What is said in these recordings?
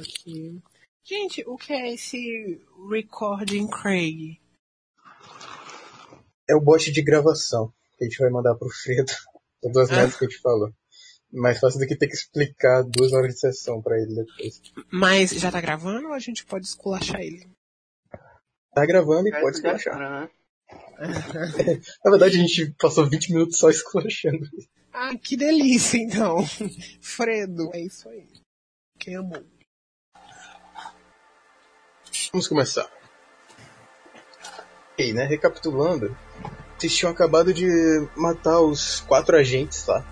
aqui. Gente, o que é esse Recording Craig? É o bot de gravação que a gente vai mandar pro Fredo. Todas as Ah. merdas que a gente falou. Mais fácil do que ter que explicar duas horas de sessão pra ele depois. Mas já tá gravando ou a gente pode esculachar ele? Tá gravando e Vai pode esculachar. cara, né? Na verdade, a gente passou 20 minutos só esculachando. Ah, que delícia, então. Fredo, é isso aí. Quem amou? Vamos começar. E, né, recapitulando, vocês tinham acabado de matar os quatro agentes lá.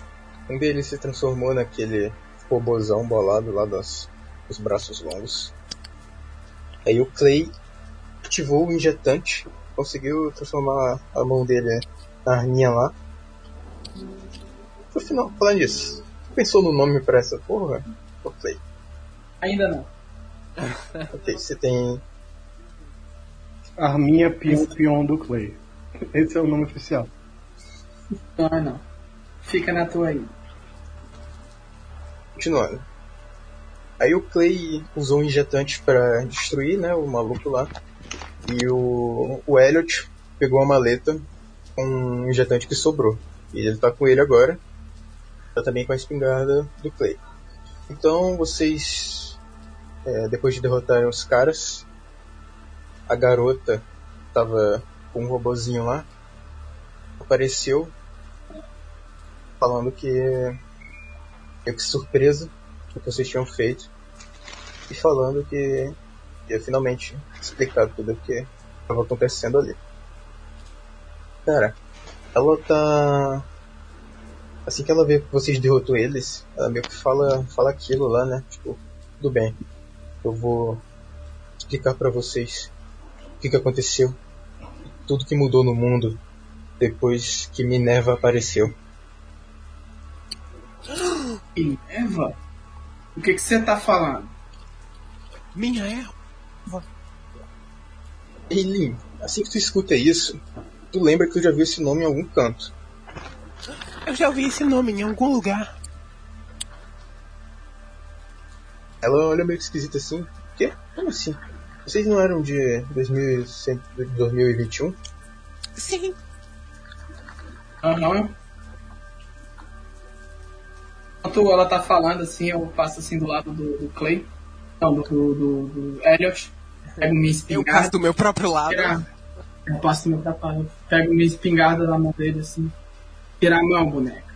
Um deles se transformou naquele robozão bolado lá dos, dos braços longos. Aí o Clay ativou o injetante, conseguiu transformar a mão dele na arminha lá. No final, falar nisso, pensou no nome pra essa porra? Ô Clay, Ainda não. ok, você tem Arminha Pion Pion do Clay. Esse é o nome oficial. Não, é não. Fica na tua aí. Continuando. Aí o Clay usou um injetante pra destruir, né, o maluco lá. E o, o Elliot pegou a maleta com um injetante que sobrou. E ele tá com ele agora. Tá também com a espingarda do Clay. Então vocês, é, depois de derrotarem os caras, a garota tava com um robozinho lá. Apareceu falando que meio que surpresa do que vocês tinham feito e falando que ia finalmente explicar tudo o que estava acontecendo ali. Cara, ela tá. Assim que ela vê que vocês derrotou eles, ela meio que fala, fala aquilo lá, né? Tipo, tudo bem, eu vou explicar pra vocês o que, que aconteceu, tudo que mudou no mundo depois que Minerva apareceu. Minerva? O que que você tá falando? Minha erro. Eileen, assim que tu escuta isso, tu lembra que tu já viu esse nome em algum canto. Eu já ouvi esse nome em algum lugar. Ela olha meio que esquisita assim. Quê? Como assim? Vocês não eram de 2100 de 2021? Sim. Aham. Enquanto ela tá falando assim, eu passo assim do lado do, do Clay. Não, do, do, do, Elliot. Pego minha Eu espingarda. passo do meu próprio lado. tirar- Eu passo do meu trabalho. Pego minha espingarda da mão dele assim. Tirar a mão, boneca.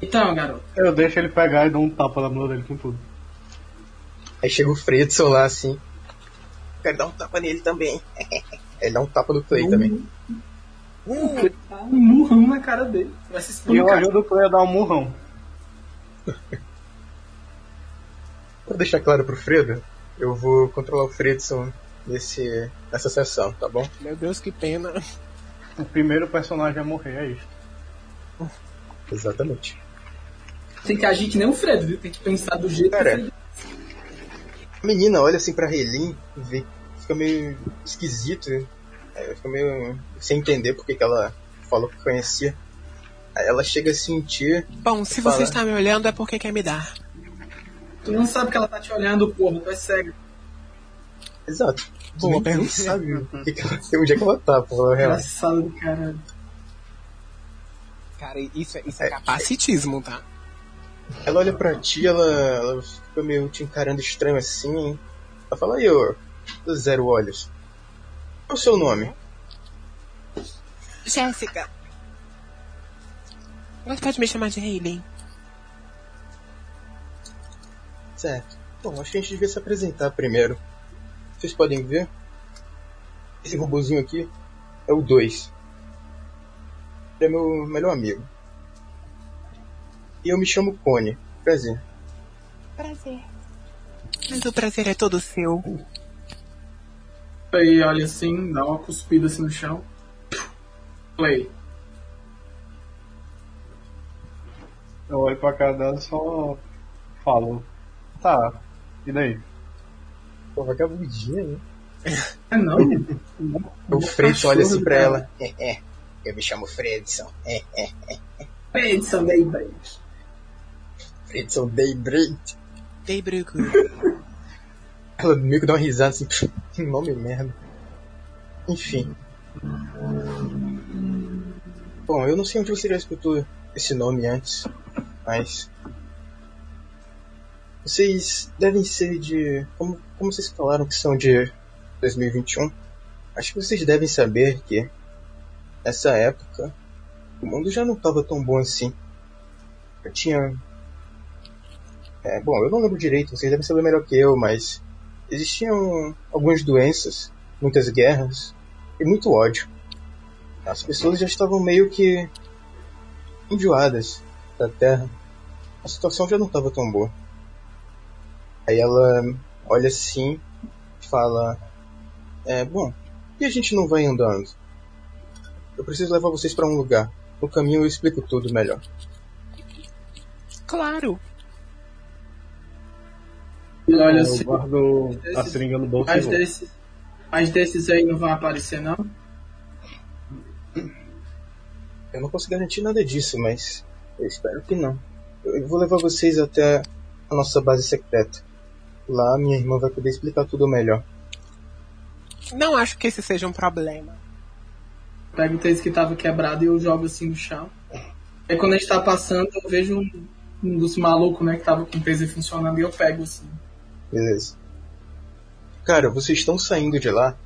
Então, garoto. Eu deixo ele pegar e dou um tapa na mão dele com tudo. Aí chega o Fredson lá assim. Quero dar um tapa nele também. Ele dá um tapa no Clay também. Tá um murrão na cara dele. Vai se E eu ajudo o Clay a dar um murrão. Pra deixar claro pro Fredo, eu vou controlar o Fredson nesse, nessa sessão, tá bom? Meu Deus, que pena. O primeiro personagem a morrer é isso. Exatamente. Tem que agir que nem o Fred, viu? Tem que pensar do jeito Cara, que o Fred A menina olha assim pra Relin, vê, fica meio esquisito, é, fica meio sem entender porque que ela falou que conhecia. Aí ela chega a sentir. Bom, se Fala. você está me olhando é porque quer me dar. Tu não sabe que ela tá te olhando, porra, tu é cego. Exato. Tu Boa nem, nem pergunta. sabe o que que ela, onde é que ela tá, pra falar a real. Engraçado do caralho. Cara, isso, é- isso é capacitismo, tá? Ela olha pra ti, ela, ela fica meio te encarando estranho assim. Ela fala, aí, ô, Zero Olhos. Qual é o seu nome? Jéssica. Mas pode me chamar de Hayley. Certo. Bom, acho que a gente devia se apresentar primeiro. Vocês podem ver? Esse robozinho aqui é o 2. Ele é meu melhor amigo. E eu me chamo Cone. Prazer. Prazer. Mas o prazer é todo seu. Aí olha assim, dá uma cuspida assim no chão. Play. Eu olho pra cara dela e só falo. Tá, e daí? Pô, vagabundinha, né? É não? O Fredson olha assim pra ela. É, é. Eu me chamo Fredson. É, é. Edson Daybreak. Fredson Daybreak. Bruco. Ela meio que dá uma risada assim, que nome merda. Enfim. Bom, eu não sei onde você já escutou esse nome antes, mas. Vocês devem ser de. Como, como vocês falaram que são de 2021? Acho que vocês devem saber que nessa época o mundo já não estava tão bom assim. Eu tinha. É, bom, eu não lembro direito, vocês devem saber melhor que eu, mas existiam algumas doenças, muitas guerras e muito ódio. As pessoas já estavam meio que enjoadas da Terra. A situação já não estava tão boa. Aí ela olha assim e fala: É, bom, que a gente não vai andando? Eu preciso levar vocês para um lugar. No caminho eu explico tudo melhor. Claro. Ele olha Eu assim, guardo a Desses- seringa no bolso mas vou. desses, mas desses aí não vão aparecer não? Eu não posso garantir nada disso, mas eu espero que não. Eu vou levar vocês até a nossa base secreta. Lá minha irmã vai poder explicar tudo melhor. Não acho que esse seja um problema. Pego o tênis que tava quebrado e eu jogo assim no chão. Aí quando a gente tá passando, eu vejo um, um dos malucos, né, que tava com o taser funcionando e eu pego assim. Beleza. Cara, vocês estão saindo de lá,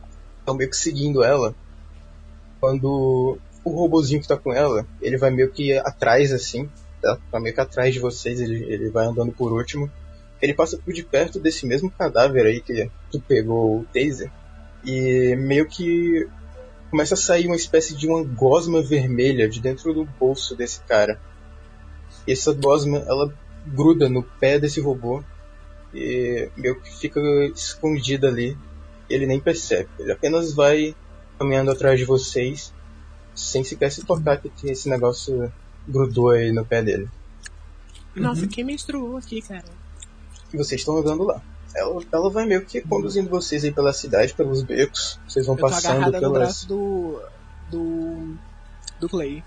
estão meio que seguindo ela. Quando o robozinho que tá com ela, ele vai meio que atrás assim, tá? Tá meio que atrás de vocês, ele, ele vai andando por último. Ele passa por de perto desse mesmo cadáver aí que tu pegou o taser. E meio que começa a sair uma espécie de uma gosma vermelha de dentro do bolso desse cara. E essa gosma, ela gruda no pé desse robô e meio que fica escondida ali. Ele nem percebe. Ele apenas vai caminhando atrás de vocês sem sequer se tocar que esse negócio grudou aí no pé dele. Nossa, quem menstruou aqui, cara? E vocês estão andando lá. Ela, ela vai meio que conduzindo vocês aí pela cidade, pelos becos. Vocês vão Eu tô passando agarrada no pelas. braço do. do. do Clay.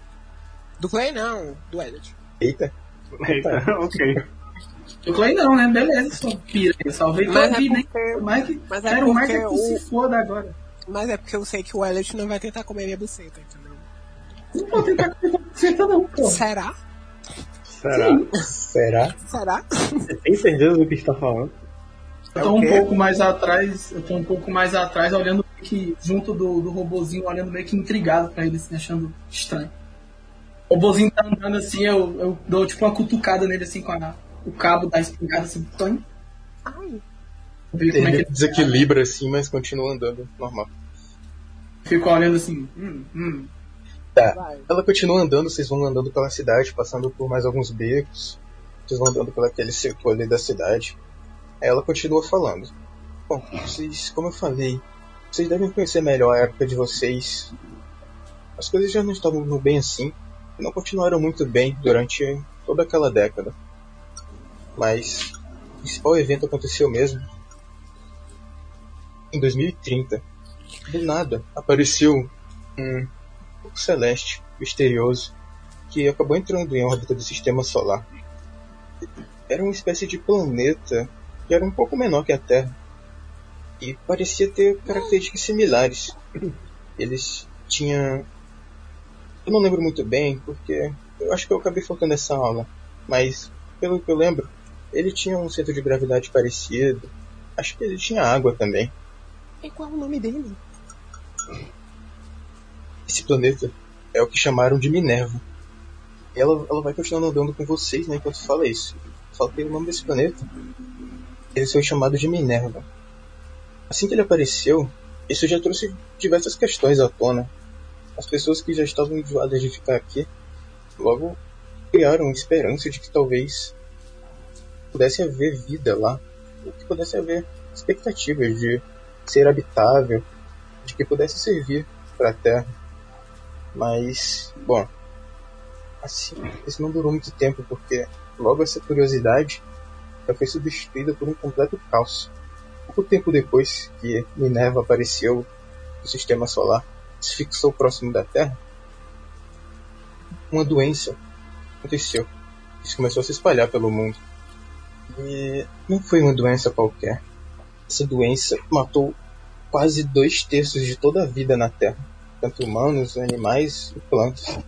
Do Clay não, do Elliot. Eita, Eita, ok. Eu falei, não, né? Beleza, só pira. Eu salvei tua Mas é vida, hein? porque. Mais que, Mas é quero mais é porque que tu se foda agora. Mas é porque eu sei que o Elliot não vai tentar comer minha buceta, entendeu? Não vou tentar comer você não, pô. Será? Será? será? Será? Você tem certeza do que está falando? Eu É tô o um pouco mais atrás, eu tô um pouco mais atrás, olhando meio que junto do, do robozinho, olhando meio que intrigado pra ele, assim, achando estranho. O robozinho tá andando assim, eu, eu dou tipo uma cutucada nele assim com a- o cabo da espingarda assim, tonho. Ai. Ver como é que Ele ele desequilibra assim, mas continua andando normal. fica olhando assim, hum, hum. Tá. Vai. Ela continua andando, vocês vão andando pela cidade, passando por mais alguns becos. Vocês vão andando por aquele setor ali da cidade. Aí ela continua falando. Bom, vocês, como eu falei, vocês devem conhecer melhor a época de vocês. As coisas já não estavam bem assim, e não continuaram muito bem durante toda aquela década. Mas o principal evento aconteceu mesmo em 2030. Do nada apareceu um celeste misterioso que acabou entrando em órbita do sistema solar. Era uma espécie de planeta que era um pouco menor que a Terra e parecia ter características similares. Eles tinham. Eu não lembro muito bem porque eu acho que eu acabei faltando essa aula, mas pelo que eu lembro, ele tinha um centro de gravidade parecido. Acho que ele tinha água também. E qual é o nome dele? Esse planeta é o que chamaram de Minerva. E ela, ela vai continuando andando com vocês, né, enquanto fala isso. Fala que o nome desse planeta. Ele foi chamado de Minerva. Assim que ele apareceu, isso já trouxe diversas questões à tona. As pessoas que já estavam enjoadas de ficar aqui, logo criaram esperança de que talvez pudesse haver vida lá. Que pudesse haver expectativas de ser habitável, de que pudesse servir para a Terra. Mas, bom, assim, isso não durou muito tempo porque logo essa curiosidade já foi substituída por um completo caos. Pouco tempo depois que Minerva apareceu no sistema solar, se fixou próximo da Terra, uma doença aconteceu. Isso começou a se espalhar pelo mundo. E não foi uma doença qualquer. Essa doença matou quase dois terços de toda a vida na Terra, tanto humanos, animais e plantas.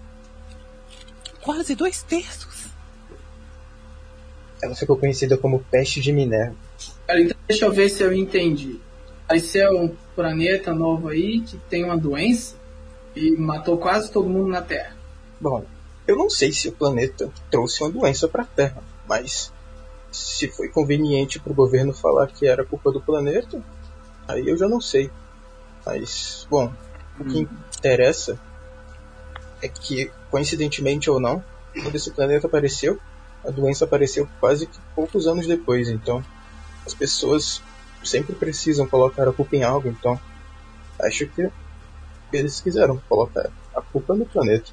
Quase dois terços. Ela ficou conhecida como peste de Minerva. Cara, então deixa eu ver se eu entendi. Apareceu um planeta novo aí que tem uma doença e matou quase todo mundo na Terra. Bom, eu não sei se o planeta trouxe uma doença para a Terra, mas se foi conveniente para o governo falar que era culpa do planeta, aí eu já não sei. Mas, bom, o que interessa é que, coincidentemente ou não, quando esse planeta apareceu, a doença apareceu quase que poucos anos depois. Então, as pessoas sempre precisam colocar a culpa em algo. Então, acho que eles quiseram colocar a culpa no planeta.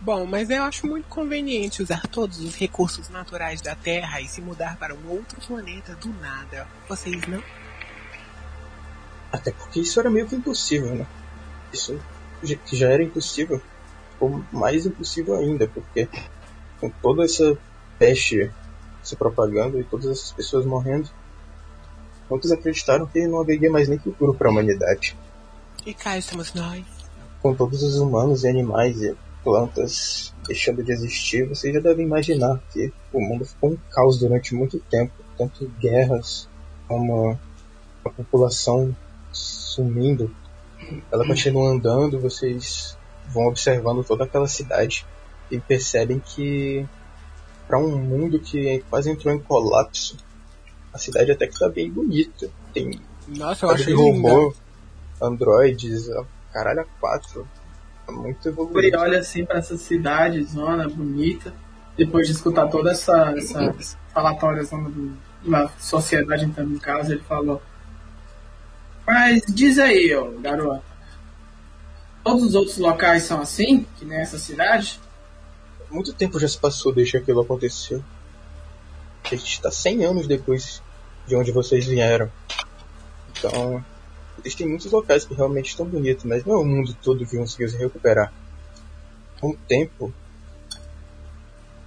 Bom, mas eu acho muito conveniente usar todos os recursos naturais da Terra e se mudar para um outro planeta do nada. Vocês não? Até porque isso era meio que impossível, né? Isso já- que já era impossível, ficou mais impossível ainda, porque com toda essa peste se propagando e todas essas pessoas morrendo, muitos acreditaram que não haveria mais nem futuro para a humanidade. E cá estamos nós. Com todos os humanos e animais e plantas deixando de existir, vocês já devem imaginar que o mundo ficou um caos durante muito tempo, tanto guerras como a população sumindo. Ela continua andando, vocês vão observando toda aquela cidade e percebem que para um mundo que quase entrou em colapso, a cidade até que está bem bonita. Tem Nossa, eu de linda. androides, caralho a quatro. É muito Ele evoluído. olha assim pra essa cidade, zona bonita, depois de escutar toda essa, essa falatória zona do, da sociedade entrando em casa, ele falou: Mas diz aí, ó, garoto, todos os outros locais são assim, que nem essa cidade? Muito tempo já se passou desde que aquilo aconteceu. A gente está 100 anos depois de onde vocês vieram. Então, existem muitos locais que realmente estão bonitos, mas não é o mundo todo que conseguiu se recuperar. Com o tempo,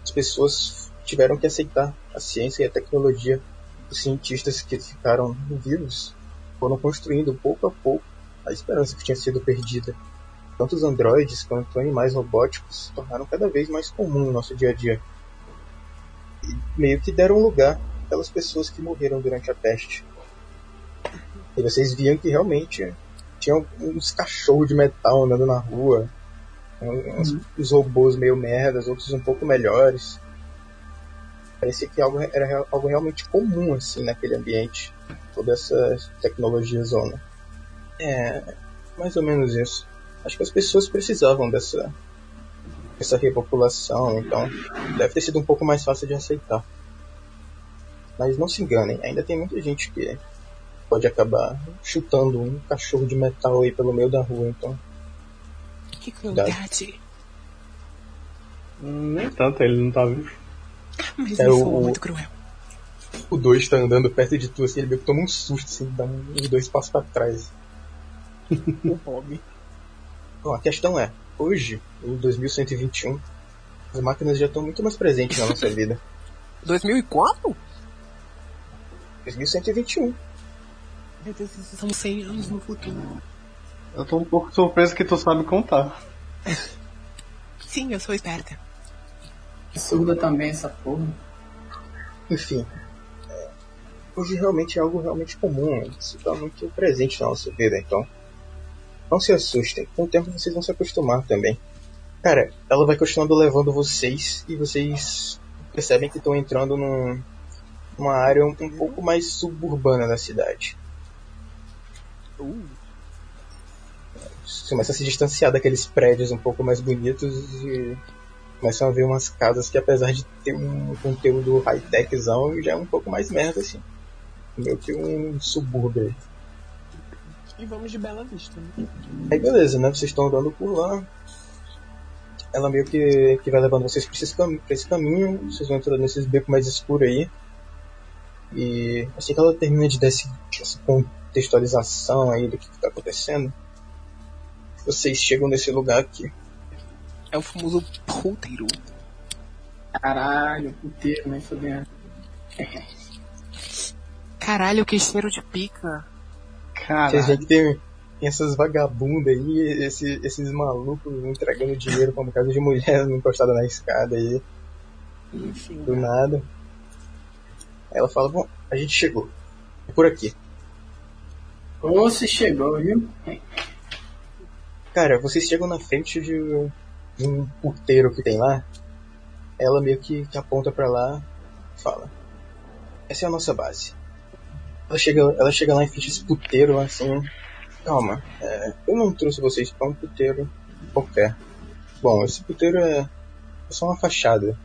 as pessoas tiveram que aceitar a ciência e a tecnologia. Os cientistas que ficaram vivos foram construindo pouco a pouco a esperança que tinha sido perdida. Tanto os androides quanto animais robóticos se tornaram cada vez mais comum no nosso dia a dia. E meio que deram lugar àquelas pessoas que morreram durante a peste. E vocês viam que realmente tinham uns cachorros de metal andando na rua, uns, uns robôs meio merdas, outros um pouco melhores. Parecia que algo era algo realmente comum assim naquele ambiente, toda essa tecnologia zona. É, mais ou menos isso. Acho que as pessoas precisavam dessa essa repopulação, então deve ter sido um pouco mais fácil de aceitar. Mas não se enganem, ainda tem muita gente que pode acabar chutando um cachorro de metal aí pelo meio da rua, então Que crueldade. Hum, Nem tanto, ele não tá vivo. Mas É eu o- muito cruel. o dois tá andando perto de tu, assim, ele meio que toma um susto, assim, dá um- uns dois passos pra trás. O Bob. Bom, a questão é, hoje, em 2121, as máquinas já estão muito mais presentes na nossa vida. 2004? 2121. Meu Deus, estamos 100 anos no futuro. Eu tô um pouco surpreso que tu sabe contar. Sim, eu sou esperta. Surda também essa porra. Enfim, é, hoje realmente é algo realmente comum, isso está muito presente na nossa vida, então não se assustem, com o tempo vocês vão se acostumar também. Cara, ela vai continuando levando vocês e vocês percebem que estão entrando num, numa área um, um pouco mais suburbana da cidade. Uh, Você começa a se distanciar daqueles prédios um pouco mais bonitos e começam a ver umas casas que apesar de ter um conteúdo high-techzão, já é um pouco mais merda assim. Meio que um subúrbio e vamos de Bela Vista, né? Aí beleza, né? Vocês estão andando por lá. Ela meio que, que vai levando vocês pra esse, cam pra esse caminho. Vocês vão entrando nesses becos mais escuros aí. E assim que ela termina de dar esse- essa contextualização aí do que, que tá acontecendo, vocês chegam nesse lugar aqui. É o famoso puteiro. Caralho, puteiro, né? Fudendo. Caralho, que cheiro de pica. Caralho. que tem, tem essas vagabundas aí, esse- esses malucos entregando dinheiro pra uma casa de mulher encostada na escada aí, Enfim. do nada. Aí ela fala, bom, a gente chegou. É por aqui. Se chegou, viu? Cara, vocês chegam na frente de, um- de um porteiro que tem lá. Ela meio que, que aponta pra lá e fala: Essa é a nossa base. Ela chega, ela chega lá em frente desse puteiro assim. Calma, é, eu não trouxe vocês pra um puteiro qualquer. Bom, esse puteiro é, é só uma fachada.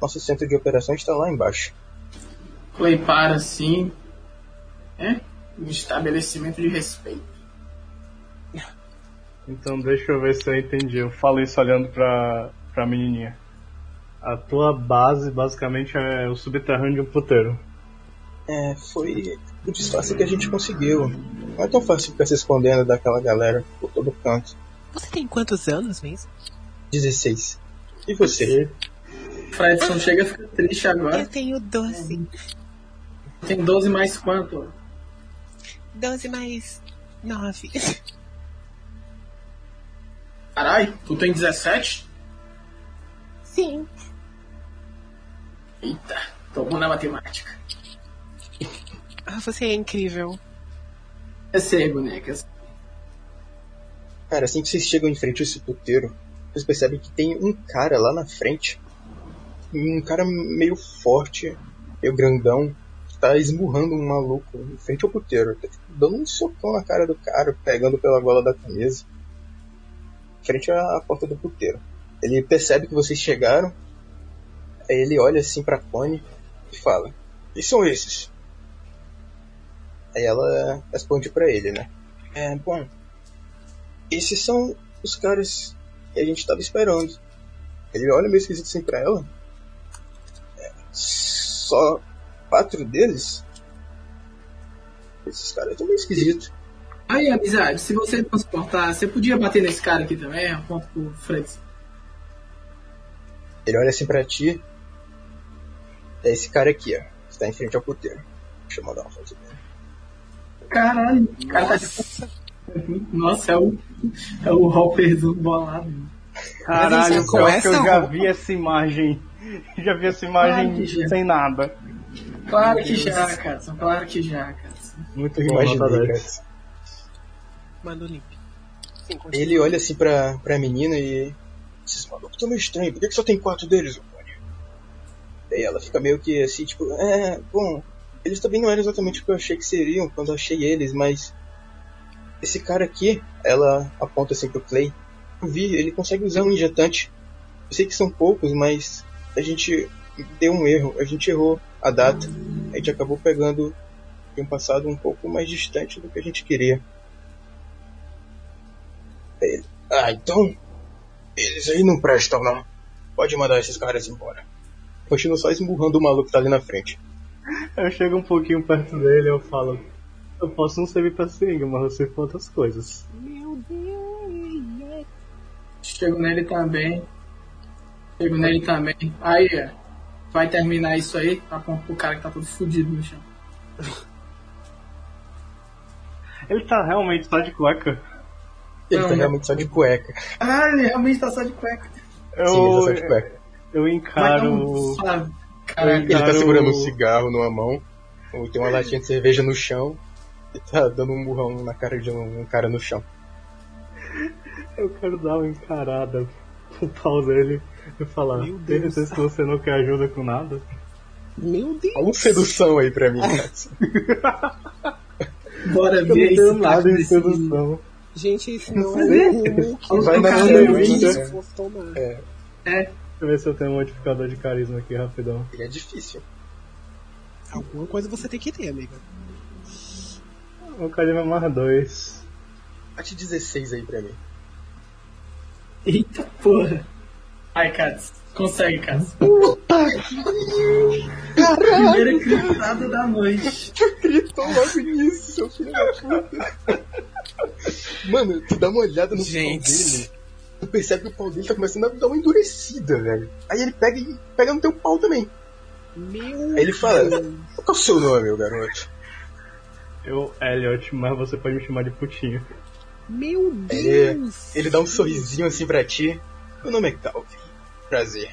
Nosso centro de operações está lá embaixo. Clay para assim. É? Um estabelecimento de respeito. Então deixa eu ver se eu entendi. Eu falo isso olhando pra, pra menininha. A tua base basicamente é o subterrâneo de um puteiro. É, foi o disfarce que a gente conseguiu. Não é tão fácil ficar se escondendo daquela galera por todo canto. Você tem quantos anos mesmo? 16. E você? Fredson chega a ficar triste Eu agora. tenho 12. Tem 12 mais quanto? 12 mais 9. Carai, tu tem 17? Sim. Eita, tô bom na matemática. Ah, você é incrível. Eu sei, bonecas. Cara, assim que vocês chegam em frente a esse puteiro, vocês percebem que tem um cara lá na frente. Um cara meio forte, meio grandão, tá esmurrando um maluco em frente ao puteiro. Tá tipo, dando um socão na cara do cara, pegando pela gola da camisa. Frente à porta do puteiro. Ele percebe que vocês chegaram. Aí ele olha assim pra Connie e fala: E são esses? Aí ela responde pra ele, né? É, bom, esses são os caras que a gente tava esperando. Ele olha meio esquisito assim pra ela. É, só quatro deles? Esses caras estão meio esquisitos. Aí, amizade, se você não se importar, você podia bater nesse cara aqui também? Aponta pro Fredson. Ele olha assim pra ti. É esse cara aqui, ó. Que tá em frente ao puteiro. Deixa eu mandar uma foto dele. Caralho, o cara tá de... Nossa, é o, é o Hopperzão bolado. Caralho, pior que essa eu já vi essa imagem. Já vi essa imagem Ai, sem nada. Claro que já, Katson, claro que já, Katson. Muito Eu bom, nota imaginei, 10. cara. Manda o. Sim, continua. Ele olha assim pra, pra menina e. Esses malucos estão meio estranhos, por que, que só tem quatro deles, Ocone? Daí ela fica meio que assim, tipo, é, bom, eles também não eram exatamente o que eu achei que seriam quando eu achei eles, mas. Esse cara aqui, ela aponta assim pro Clay. Eu vi, ele consegue usar um injetante. Eu sei que são poucos, mas a gente deu um erro, a gente errou a data. A gente acabou pegando de um passado um pouco mais distante do que a gente queria. Ele, ah, então eles aí não prestam, não. Pode mandar esses caras embora. Continua só esmurrando o maluco que tá ali na frente. Eu chego um pouquinho perto dele e eu falo. Eu posso não servir pra seringa, mas eu sei pra outras coisas. Meu Deus. Chego nele também. Chego nele também. Aí, é, vai terminar isso aí, aponta pro cara que tá todo fudido no chão. Ele tá realmente só de cueca. Ele Não, tá realmente só de cueca. Ah, ele realmente tá só de cueca. Eu, Sim, ele tá só de cueca. eu encaro. um. Caralho. Ele tá segurando um cigarro numa mão, ou tem uma latinha de cerveja no chão, e tá dando um murrão na cara de um, um cara no chão. Eu quero dar uma encarada pro pau dele e falar. Meu Tem Deus. que você não quer ajuda com nada? Meu Deus. Fala um sedução aí pra mim, cara. Bora Eu não ver tenho esse nada em sedução. Gente, esse não é o Hulk. Vai Vai na se tomar. É, Deixa eu ver se eu tenho um modificador de carisma aqui rapidão. Ele é difícil. Alguma coisa você tem que ter, amiga. O carisma é mais dois. Bate 16 aí pra mim. Eita porra. Ai, Katz. Consegue, Katz. Primeira gritada da noite. Gritou logo nisso, seu filho da puta. Mano, tu dá uma olhada no Gente. pau dele. Tu percebe que o pau dele tá começando a dar uma endurecida, velho. Aí ele pega e pega no teu pau também. Meu Aí ele fala, qual é o seu nome, meu garoto? Eu, Elliot, mas você pode me chamar de putinho. Meu Ele, Deus. ele dá um sorrisinho assim pra ti. Meu nome é Calvin. Prazer.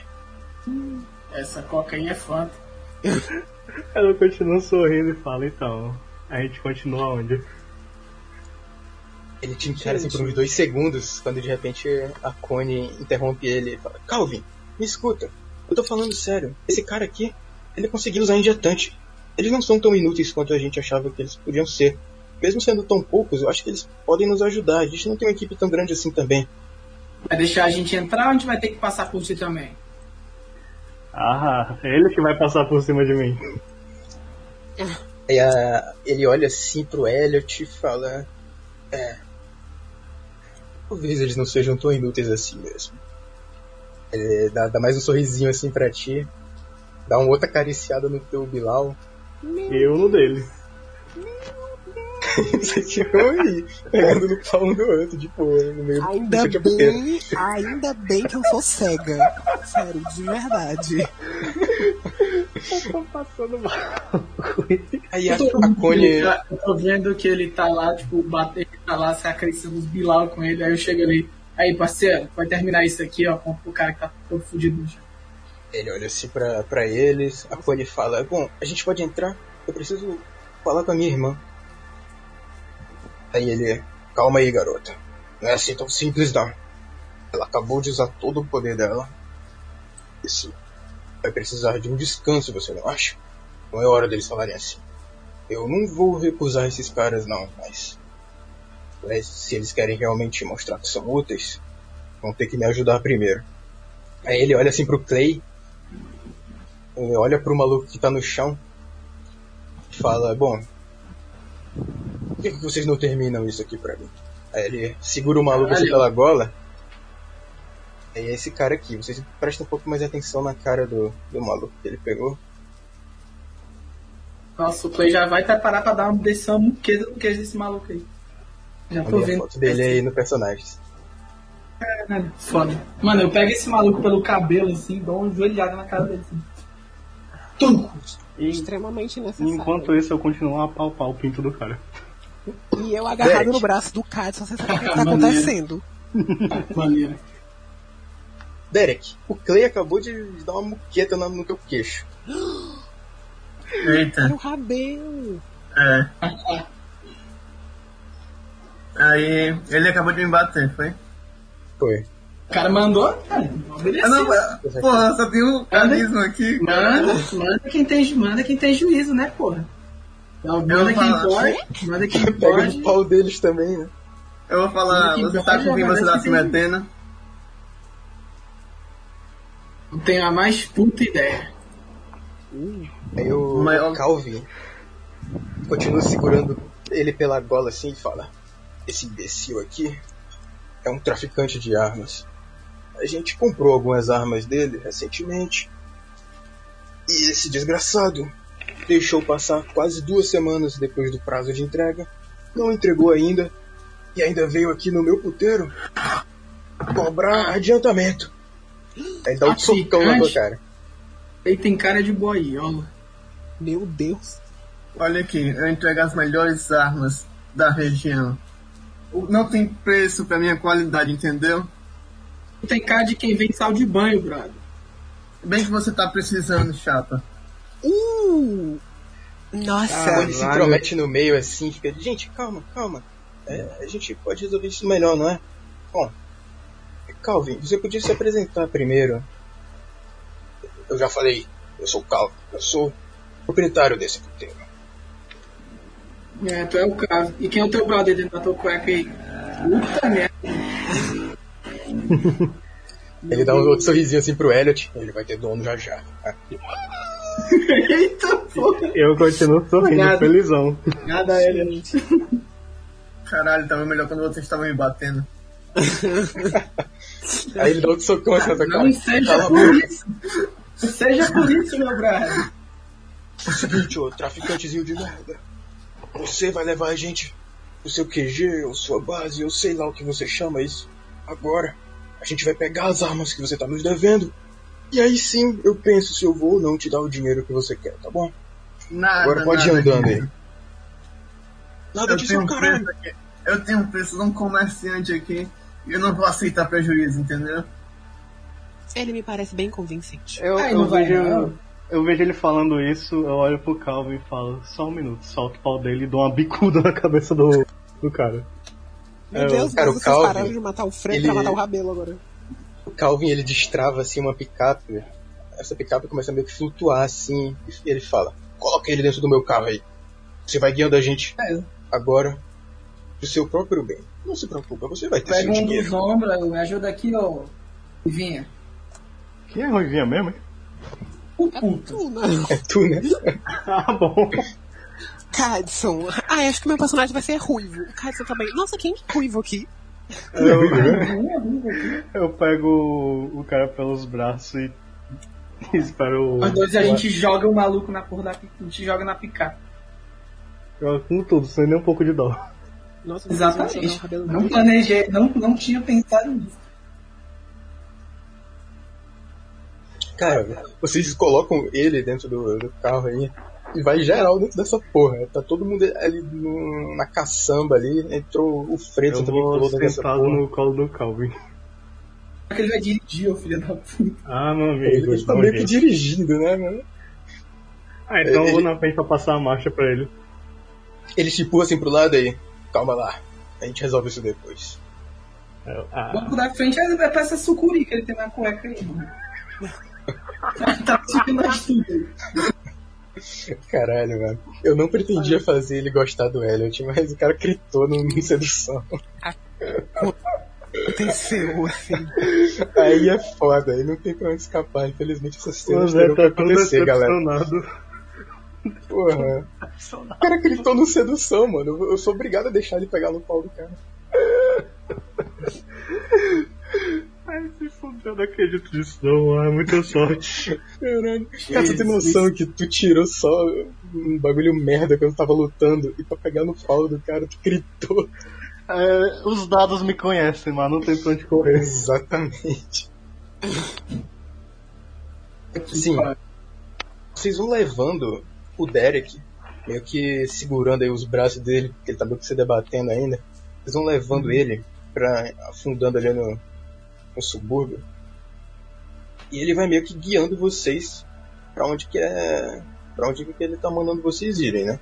Essa coca aí é fanta. Ela continua sorrindo e fala, então, a gente continua onde? Ele te encara assim por uns dois segundos, quando de repente a Connie interrompe ele e fala, Calvin, me escuta, eu tô falando sério. Esse cara aqui, ele conseguiu usar injetante. Eles não são tão inúteis quanto a gente achava que eles podiam ser. Mesmo sendo tão poucos, eu acho que eles podem nos ajudar. A gente não tem uma equipe tão grande assim também. Vai deixar a gente entrar ou a gente vai ter que passar por ti também? Ah, ele que vai passar por cima de mim. Aí a- ele olha assim pro Elliot e fala: É. Talvez eles não sejam tão inúteis assim mesmo. Ele dá, dá mais um sorrisinho assim pra ti, dá uma outra acariciada no teu Bilal. E eu no dele. Vocês ficam aí, pegando no pau um do outro, de boa, no meio Ainda do bem, ainda bem que eu sou cega. Sério, de verdade. Eu tô passando mal. Aí a, Eu tô, a Connie. eu tô vendo que ele tá lá, tipo, bater, ele tá lá se acariciando os Bilal com ele, aí eu chego ali. Aí, parceiro, vai terminar isso aqui, ó, com o cara que tá todo fudido no chão. Ele olha assim pra, pra eles, a Connie fala, bom, a gente pode entrar? Eu preciso falar com a minha irmã. Aí ele, calma aí garota, não é assim tão simples não. Ela acabou de usar todo o poder dela. Isso vai precisar de um descanso, você não acha? Não é hora deles falarem assim. Eu não vou recusar esses caras não, mas... se eles querem realmente mostrar que são úteis, vão ter que me ajudar primeiro. Aí ele olha assim pro Clay, olha pro maluco que tá no chão fala, bom, por que, que vocês não terminam isso aqui pra mim? Aí ele segura o maluco assim pela gola. Aí é esse cara aqui, vocês prestam um pouco mais atenção na cara do, do maluco que ele pegou. Nossa, o Clay já vai preparar pra dar uma decisão no queijo desse maluco aí. Já tô Olha a vendo. foto dele aí no personagem. Caralho, Foda. Mano, eu pego esse maluco pelo cabelo assim, dou uma joelhada na cara dele assim. Tum! E Extremamente necessário. enquanto isso, eu continuo a palpar o pinto do cara. E eu agarrado no braço do Cad, você sabe o que tá acontecendo. Maneiro. Derek, o Clay acabou de dar uma muqueta no, no teu queixo. Eita, o rabelo. é. Aí ele acabou de me bater, foi? Foi. O cara mandou, cara, Ah, obedeceu. não, porra, só tem um carisma aqui. Manda, manda quem tem, manda quem tem juízo, né, porra? Então, manda Eu quem pode, manda quem Pega pode. no pau deles também, né? Eu vou falar, você tá pode, com quem você tá se tem- metendo? Não tenho a mais puta ideia. Aí o eu- Calvin continua segurando ele pela gola assim e fala: Esse imbecil aqui é um traficante de armas. A gente comprou algumas armas dele recentemente. E esse desgraçado deixou passar quase duas semanas depois do prazo de entrega, não entregou ainda e ainda veio aqui no meu puteiro cobrar adiantamento. Aí dá um socão na tua cara. Ele tem cara de boiola. Meu Deus. Olha aqui, eu entrego as melhores armas da região. Não tem preço pra minha qualidade, entendeu? Tem cara de quem vem sal de banho, brother. Bem que você tá precisando, chapa. Uh! Nossa. Quando ele se intromete no meio assim, fica, gente, calma, calma. É, a gente pode resolver isso melhor, não é? Bom, Calvin, você podia se apresentar primeiro. Eu já falei, eu sou o Calvin, eu sou proprietário desse puteiro. É, tu é o caso. E quem é o teu brother dentro da tua cueca aí? Puta merda. Ele dá um outro sorrisinho assim pro Elliot, ele vai ter dono já já. Eita porra. Eu continuo sorrindo, Obrigado. felizão. Nada, ele. Caralho, tava melhor quando vocês estavam me batendo. Aí ele dá outro socão assim na tua cara. Não seja por isso. Não seja por isso, meu brother. É o seguinte, ô traficantezinho de merda. Você vai levar a gente pro seu QG ou sua base, eu sei lá o que você chama isso. Agora, a gente vai pegar as armas que você tá nos devendo E aí sim eu penso se eu vou ou não te dar o dinheiro que você quer, tá bom? Nada, Agora pode ir nada andando disso. aí. Nada Eu disso, tenho, um caralho. preço aqui. eu tenho um preço de um comerciante aqui e eu não vou aceitar prejuízo, entendeu? Ele me parece bem convincente. Eu, Ai, eu vejo, não. eu vejo ele falando isso, eu olho pro Calvin e falo, só um minuto, solto o pau dele e dou uma bicuda na cabeça do, do cara. Meu É, Deus, cara, mas o vocês Calvin, pararam de matar o Frank ele- pra matar o Rabelo agora. O Calvin ele destrava assim uma picape. Essa picape começa a meio que flutuar assim. E ele fala: Coloca ele dentro do meu carro aí. Você vai guiando a gente É. agora pro seu próprio bem. Não se preocupa, você vai ter Pega seu um dos dinheiro. ombros, me ajuda aqui, ó. Vinha. Quem é Ruivinha mesmo, hein? O puto. Tu, né? É tu, né? Ah, bom. Cadson. Ah, acho que meu personagem vai ser ruivo. O Cadson também. Nossa, quem é ruivo aqui? Eu, aqui. eu pego o, cara pelos braços e, espero o. Nós dois a gente joga o maluco na porra da pica. A gente joga na picape. Joga com tudo, sem nem um pouco de dó. Nossa, Exatamente. Não planejei, não, não tinha pensado nisso. Cara, vocês colocam ele dentro do, do carro aí e vai geral dentro dessa porra. Tá todo mundo ali no- na caçamba ali. Entrou o Fredo Eu também pulou dentro dessa porra. no colo do Calvin. Só que ele vai dirigir, ô filho da puta. Ah, meu amigo. Ele, ele tá um meio que dirigindo, né, mano? Ah, então eu ele- vou na frente pra passar a marcha pra ele. Ele te empurra assim pro lado aí. Calma lá. A gente resolve isso depois. Eu, O ah, banco da frente é é pra essa sucuri que ele tem na cueca aí, mano. tá subindo as tudo aí. Caralho, mano. Eu não pretendia fazer ele gostar do Elliot, mas o cara gritou no, no sedução. Aconteceu, assim. Aí é foda, aí não tem pra onde escapar. Infelizmente essas cenas terão que tá todo acontecer, galera. Porra. O cara gritou no sedução, mano. Eu- Eu sou obrigado a deixar ele pegar no pau do cara. Ai, se fudeu, eu não acredito nisso não, ah, muita sorte. Caralho. Cara, tu tem noção que tu tirou só um bagulho merda quando tava lutando e pra pegar no pau do cara tu gritou. É, os dados me conhecem, mas não tem pra onde correr. Exatamente. Sim. Vocês vão levando o Derek, meio que segurando aí os braços dele, porque ele tá meio que se debatendo ainda. Vocês vão levando ele pra afundando ali no, no subúrbio. E ele vai meio que guiando vocês pra onde que é. para onde que ele tá mandando vocês irem, né?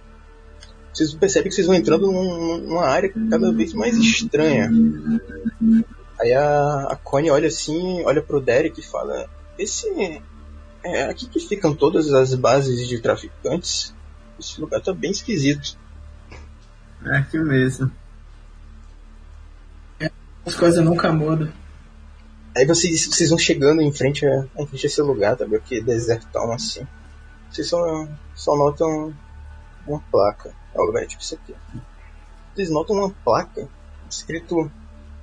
Vocês percebem que vocês vão entrando num- numa área cada vez mais estranha. Aí a, a Connie olha assim, olha pro Derek e fala: Esse. É aqui que ficam todas as bases de traficantes. Esse lugar tá bem esquisito. É aqui mesmo. As coisas nunca mudam. Aí vocês, vocês vão chegando em frente a, em frente a esse lugar, tá meio que desertão assim. Vocês só, só notam uma placa. Ó, vai, tipo isso aqui. Vocês notam uma placa escrito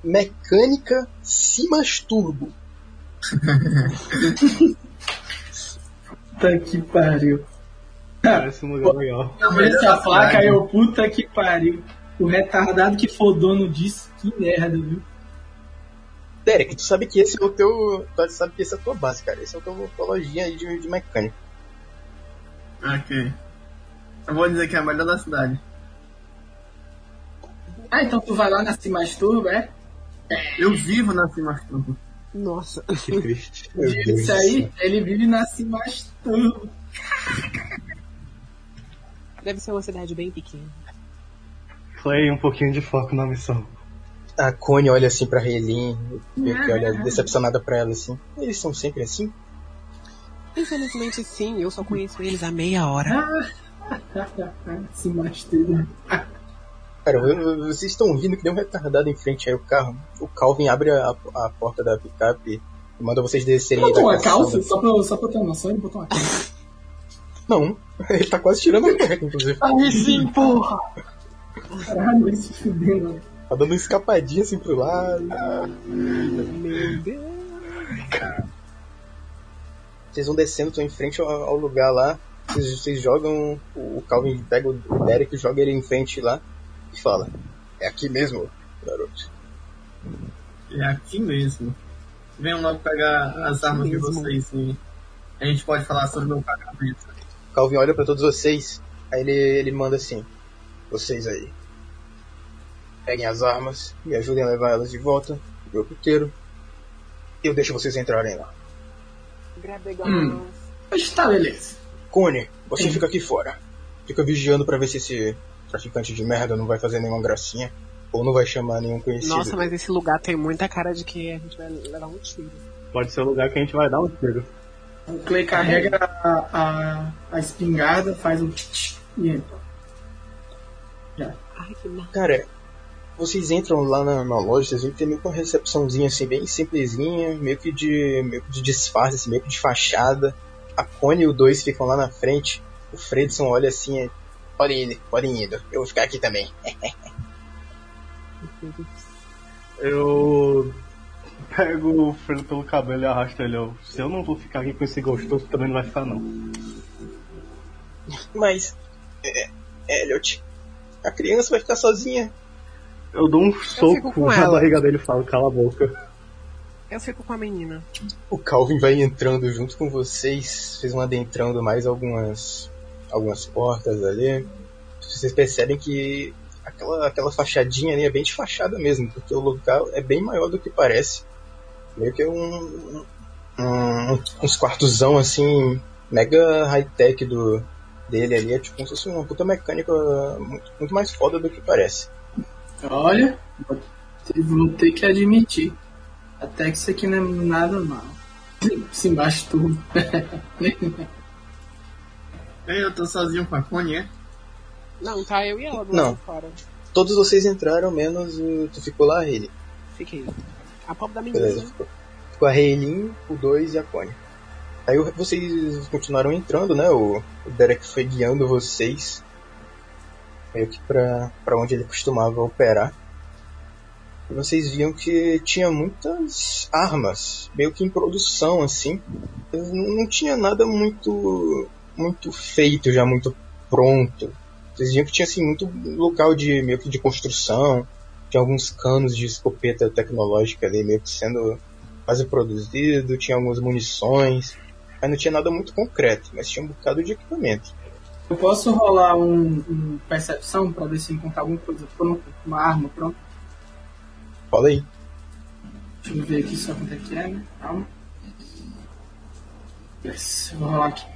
Mecânica Cimasturbo. Puta que pariu. Parece um lugar legal. Eu vejo essa placa aí, eu puta que pariu. O retardado que for dono disso, que merda, viu? Derek, tu sabe que esse é o teu. Tu sabe que esse é a tua base, cara. Esse é o teu aí de, de mecânica. Ok. Eu vou dizer que é a melhor da cidade. Ah, então tu vai lá na Cimasturba, é? Eu vivo na Cimasturbo. Nossa. Que triste. Isso aí, ele vive na Cimasturba. Deve ser uma cidade bem pequena. Clay, um pouquinho de foco na missão. A Connie olha assim pra Relin, que olha decepcionada pra ela assim. Eles são sempre assim? Infelizmente sim, eu só conheço eles há meia hora. Cimasturba. Cara, eu- eu- vocês estão vindo que nem um retardado em frente aí o carro. O Calvin abre a, a porta da picape e manda vocês descerem aí Botou da uma calça? Só pra, só pra eu ter uma noção, ele botou uma calça. Não, ele tá quase tirando a cueca, inclusive. Aí sim, porra! Caralho, ele se fudendo. Tá dando uma escapadinha assim pro lado. Meu Deus. Vocês vão descendo, estão em frente ao, ao lugar lá. Vocês, vocês jogam. O Calvin pega o Derek e joga ele em frente lá e fala: É aqui mesmo, garoto. É aqui mesmo. venham logo pegar as armas de mesmo. vocês e a gente pode falar sobre o meu pagamento. Calvin olha pra todos vocês, aí ele, ele manda assim: Vocês aí, peguem as armas e ajudem a levar elas de volta, o grupo inteiro. E eu deixo vocês entrarem lá. Hum. Tá, beleza. Cone, você fica aqui fora. Fica vigiando pra ver se esse traficante de merda não vai fazer nenhuma gracinha ou não vai chamar nenhum conhecido. Nossa, mas esse lugar tem muita cara de que a gente vai levar um tiro. Pode ser o lugar que a gente vai dar um tiro. O Clay carrega a, a, a espingarda, faz um tch, e entra. Ai, que merda. Cara, vocês entram lá na, na loja, vocês veem que tem meio que uma recepçãozinha assim, bem simplesinha, meio que de, meio que de disfarce, assim, meio que de fachada. A Connie e o dois ficam lá na frente. O Fredson olha assim, é, podem ir, podem ir, eu vou ficar aqui também. Eu pego o Fredo pelo cabelo e arrasto ele. Eu, se eu não vou ficar aqui com esse gostoso, também não vai ficar não. Mas, é, Elliot, a criança vai ficar sozinha. Eu dou um soco com na ela. barriga dele e falo, cala a boca. Eu fico com a menina. O Calvin vai entrando junto com vocês. Vocês vão adentrando mais algumas, algumas portas ali. Vocês percebem que aquela, aquela fachadinha ali é bem de fachada mesmo, porque o local é bem maior do que parece. Meio que é um, um- uns quartozão assim, mega high-tech do dele ali. É tipo como se fosse uma puta mecânica muito, muito mais foda do que parece. Olha, vou ter- que admitir. Até que isso aqui não é nada mal. Se embaixo tudo. Ei, eu tô sozinho com a Connie, é? Não, tá eu e ela do Não. lado de fora. Todos vocês entraram, menos o. Tu ficou lá, ele. Fiquei. A pobre da menina. Beleza, ficou, ficou a Reilin, o 2 e a Connie. Aí vocês continuaram entrando, né? O, o Derek foi guiando vocês meio que pra onde ele costumava operar. E vocês viam que tinha muitas armas, meio que em produção, assim. Não tinha nada muito, muito feito, já muito pronto. Vocês viam que tinha assim, muito local de meio que de construção, tinha alguns canos de escopeta tecnológica ali meio que sendo quase produzido, tinha algumas munições, mas não tinha nada muito concreto, mas tinha um bocado de equipamento. Eu posso rolar um, um percepção pra ver se encontrar alguma coisa pronta, uma arma pronta? Fala aí. Deixa eu ver aqui só quanto é que é, né? Calma. Yes, eu vou rolar aqui.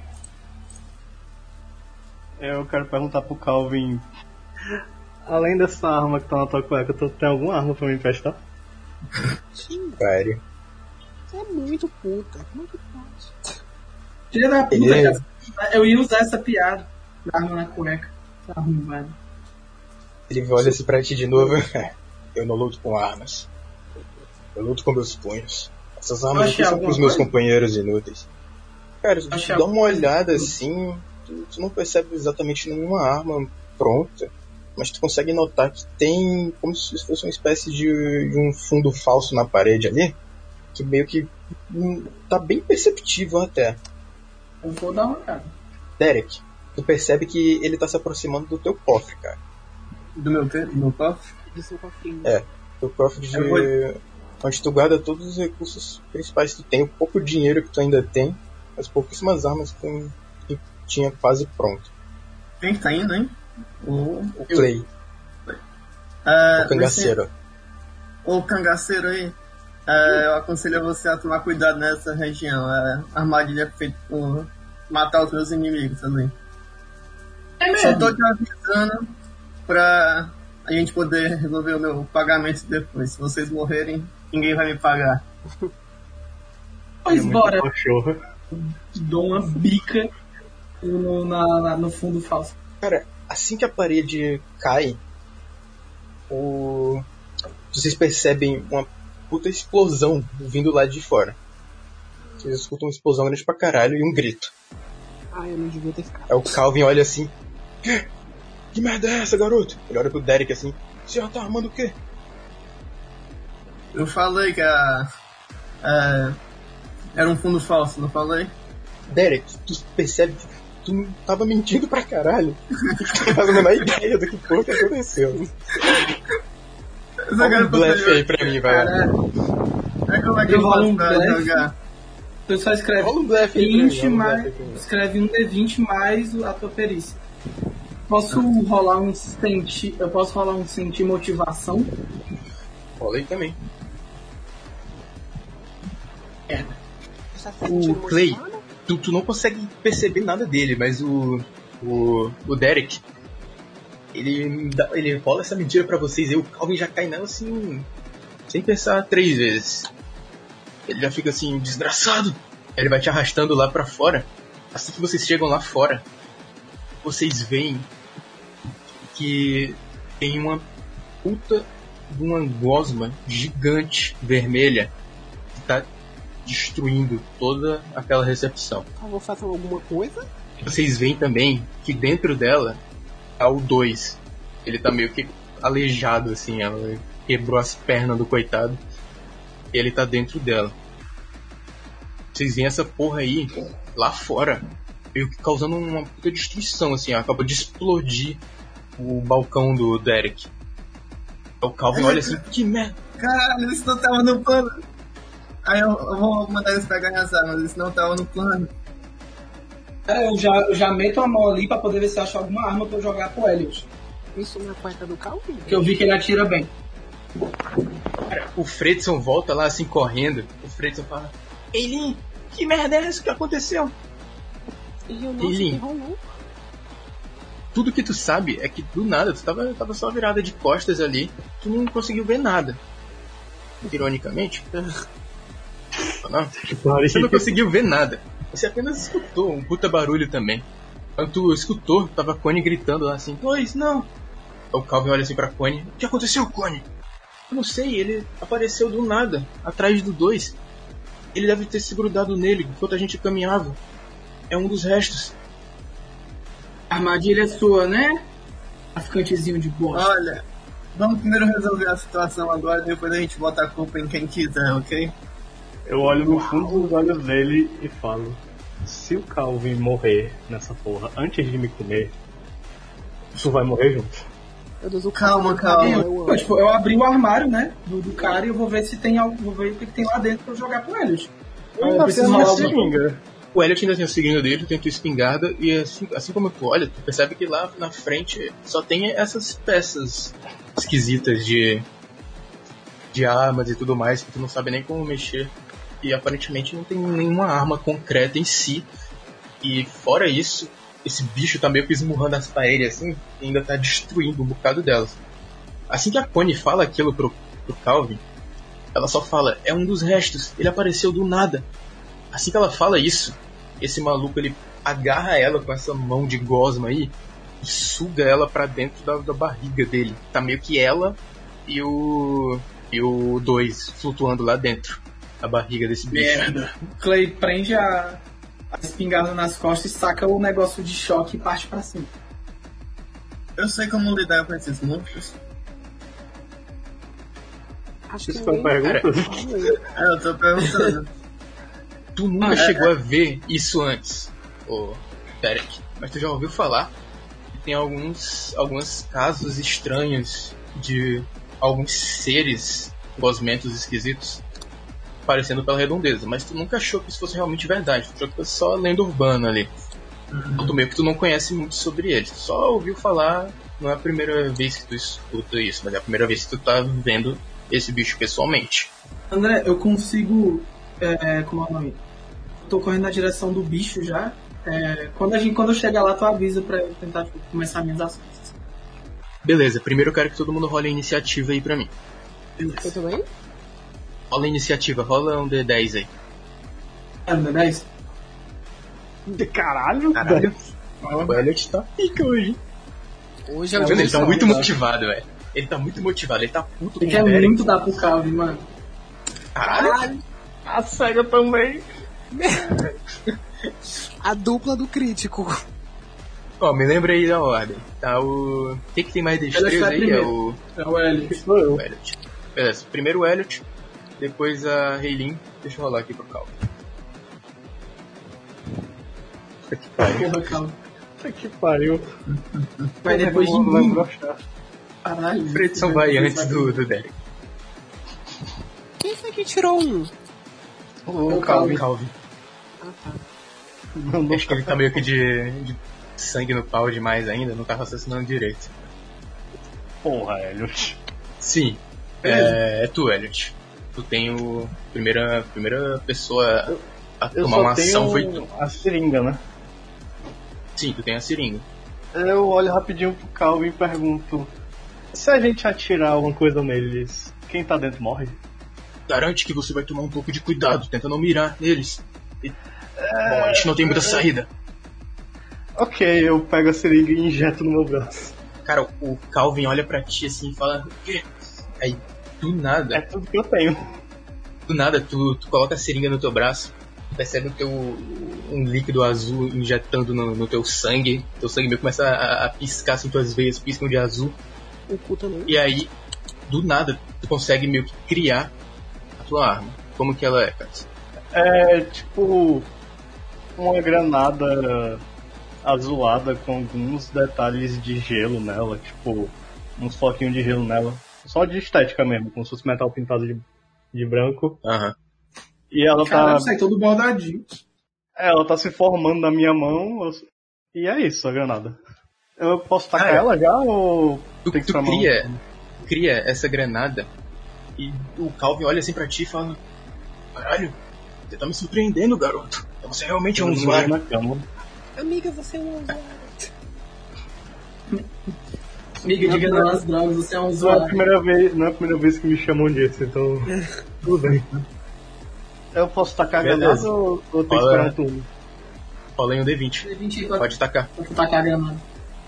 Eu quero perguntar pro Calvin. Além dessa arma que tá na tua cueca, tu tem alguma arma pra me emprestar? Cara, Você é muito puta. Como é que pode? Filha da puta, cara. Eu ia usar essa piada. Da arma na cueca. Tá arrumado. ele olha assim pra ti de novo. Eu não luto com armas. Eu luto com meus punhos. Essas armas aqui são pros meus coisa? companheiros inúteis. Cara, se tu Achei dá uma alguma coisa? olhada assim, tu, tu não percebe exatamente nenhuma arma pronta. Mas tu consegue notar que tem como se fosse uma espécie de, de um fundo falso na parede ali. Que meio que hum, tá bem perceptível até. Eu vou dar uma olhada. Derek, tu percebe que ele tá se aproximando do teu cofre, cara. Do meu do meu cofre. Do seu cofrinho. É. Teu cofre de. Eu vou- Onde tu guarda todos os recursos principais que tu tem, o pouco dinheiro que tu ainda tem, as pouquíssimas armas que tu que tinha quase pronto. Quem que tá indo, hein? O, O Clay, é, o cangaceiro. O cangaceiro aí. É, eu aconselho você a tomar cuidado nessa região. É, a armadilha é feita por matar os meus inimigos também. É Só mesmo? tô te avisando pra a gente poder resolver o meu pagamento depois. Se vocês morrerem, ninguém vai me pagar. Pois É bora. Cachorro. Dou uma bica no, na, na- no fundo falso. Cara, assim que a parede cai, o... vocês percebem uma puta explosão vindo lá de fora. Vocês escutam uma explosão grande pra caralho e um grito. Ai, eu não devia ter ficado. Aí o Calvin olha assim. "Que? Que merda é essa, garoto? Ele olha pro Derek assim. Você já tá armando o quê? Eu falei que a, é, era um fundo falso, não falei? Derek, tu percebe que tu não tava mentindo pra caralho. Tu não faz a menor ideia do que foi que aconteceu. Quero um blefe aí pra mim, vai. Caralho. É como é que eu Eu faço um pra blefe. jogar? Tu só escreve Rola um blefe aí pra mim, 20 rola um mais. Escreve um D20 mais a tua perícia. Posso rolar um senti. Eu posso rolar um sentir motivação? Rola aí também. Tá sentindo O Clay, tu, tu não consegue perceber nada dele, mas o. O, o Derek. Ele, dá- ele rola essa mentira pra vocês e o Calvin já cai nela assim. Sem pensar três vezes. Ele já fica assim, desgraçado. Ele vai te arrastando lá pra fora. Assim que vocês chegam lá fora, vocês veem que tem uma puta de uma gosma gigante vermelha que tá destruindo toda aquela recepção. Por favor, façam alguma coisa? Vocês veem também que dentro dela tá o 2. Ele tá meio que aleijado, assim, ela quebrou as pernas do coitado. E ele tá dentro dela. Vocês veem essa porra aí lá fora, meio que causando uma puta destruição, assim, ó, acabou de explodir o balcão do Derek. O Calvin olha assim, que merda. Caralho, isso não tava no plano. Aí eu, eu vou mandar eles pegarem as armas, isso não tava no plano. É, eu já, eu já meto a mão ali pra poder ver se acha alguma arma pra eu jogar pro Elliot. Isso na cueca do Calvin? Porque eu vi que ele atira bem. Cara, o Fredson volta lá assim correndo. O Fredson fala: Eileen, que merda é essa que aconteceu? E eu não. Tudo que tu sabe é que do nada tu tava, tava só virada de costas ali, tu não conseguiu ver nada. Ironicamente. Não, você não conseguiu ver nada. Você apenas escutou um puta barulho também. Quando tu escutou, tava a Connie gritando lá assim: Dois, não! O Calvin olha assim pra Connie: O que aconteceu, Connie? Eu não sei, ele apareceu do nada, atrás do dois. Ele deve ter se grudado nele enquanto a gente caminhava. É um dos restos. Armadilha é sua, né? Traficantezinho de bosta. Olha, vamos primeiro resolver a situação agora, depois a gente bota a culpa em quem quiser, ok? Eu olho no fundo dos olhos dele e falo: Se o Calvin morrer nessa porra antes de me comer, tu vai morrer junto. Meu Deus, o Calma, Calvin, calma. eu tipo, eu abri o armário, né? Do, do cara e eu vou ver se tem algo. Vou ver o que, que tem lá dentro pra eu jogar pro Elliot. Eu Eu ainda preciso rolar uma. O Elliot ainda o seguindo dele, tem a tua espingarda, e assim, assim como tu olha, tu percebe que lá na frente só tem essas peças esquisitas de, de armas e tudo mais, que tu não sabe nem como mexer. E aparentemente não tem nenhuma arma concreta em si. E fora isso, esse bicho tá meio que esmurrando as paredes assim, e ainda tá destruindo um bocado delas. Assim que a Connie fala aquilo pro, pro Calvin, ela só fala, é um dos restos, ele apareceu do nada. Assim que ela fala isso, esse maluco ele agarra ela com essa mão de gosma aí e suga ela pra dentro da, da barriga dele. Tá meio que ela e o e o dois flutuando lá dentro da barriga desse bicho. Merda. O Clay prende a, a espingarda nas costas e saca o negócio de choque e parte pra cima. Eu sei como lidar com esses monstros. Acho que Isso foi nem- pergunta? É, eu tô perguntando. Tu nunca Ah, é, chegou a ver isso antes, ô Derek, mas tu já ouviu falar que tem alguns alguns casos estranhos de alguns seres gosmentos esquisitos aparecendo pela redondeza, mas tu nunca achou que isso fosse realmente verdade, tu achou que fosse só lenda urbana ali. Então, tu meio que tu não conhece muito sobre eles, tu só ouviu falar, não é a primeira vez que tu escuta isso, mas é a primeira vez que tu tá vendo esse bicho pessoalmente. André, eu consigo. É, como é o nome? Tô correndo na direção do bicho já. É, quando, a gente, quando eu chegar lá, tu avisa pra eu tentar tipo, começar minhas ações. Beleza, primeiro eu quero que todo mundo role a iniciativa aí pra mim. Você também? Rola a iniciativa, rola um D10 aí. Ah, não é 10? Caralho, Caralho. velho. O Elliot tá pica hoje. Hoje é Tá o Ele tá muito motivado, velho. Ele tá muito motivado, ele tá puto com Ele o quer Derek. muito dar pro Calvin, mano. Caralho. A SEGA também. A dupla do crítico. Ó, me lembra aí da ordem. Tá o... Quem que tem mais destreza vai aí? É primeiro. o... É o Elliot. Sou eu. o Elliot. Beleza, primeiro o Elliot, depois a Heilin. Deixa eu rolar aqui pro Calvin. Puta que pariu. Puta que pariu. Vai depois de mim. Caralho. Fredson vai antes do, do Derek. Quem foi que tirou um? O o Calvin. Calvin. Ah, tá. Mandou Acho que ele tá meio que de, de sangue no pau demais ainda, não tá raciocinando direito. Porra, Elliot. Sim, é, é tu, Elliot. Tu tem o. Primeira, primeira pessoa a Eu tomar só uma ação foi tu. a seringa, né? Sim, tu tem a seringa. Eu olho rapidinho pro Calvin e pergunto: se a gente atirar alguma coisa neles, quem tá dentro morre? Garante que você vai tomar um pouco de cuidado, tenta não mirar neles. E- Bom, a gente não tem muita saída. Ok, eu pego a seringa e injeto no meu braço. Cara, o Calvin olha pra ti assim e fala: O quê? Aí, do nada, É tudo que eu tenho. do nada, tu, tu coloca a seringa no teu braço, percebe o teu, um líquido azul injetando no, no teu sangue, teu sangue meio começa a, a piscar, assim, tuas veias piscam de azul, O cu também. e aí, do nada, tu consegue meio que criar tua arma. Como que ela é, cara? É tipo uma granada azulada com alguns detalhes de gelo nela, tipo uns foquinhos de gelo nela. Só de estética mesmo, como se fosse metal pintado de, de branco. Aham. E ela tá, Caralho, sai todo bordadinho. ela tá se formando na minha mão. eu- E é isso, a granada. Eu posso tacar Cara, ela já ou Tu, tem que tu cria, cria essa granada e o Calvin olha assim pra ti e fala: Caralho, você tá me surpreendendo, garoto. Você realmente é um um usuário. na cama? Amiga, você é um usuário. Amiga, diga não as drogas, você é um Não é, a usuário. primeira vez, não é a primeira vez que me chamam disso, então. Tudo bem. Eu posso tacar granada ou, ou tem que Fala. esperar um turno? Em um D20. 20 pra, Pode tacar. pra tacar a granada.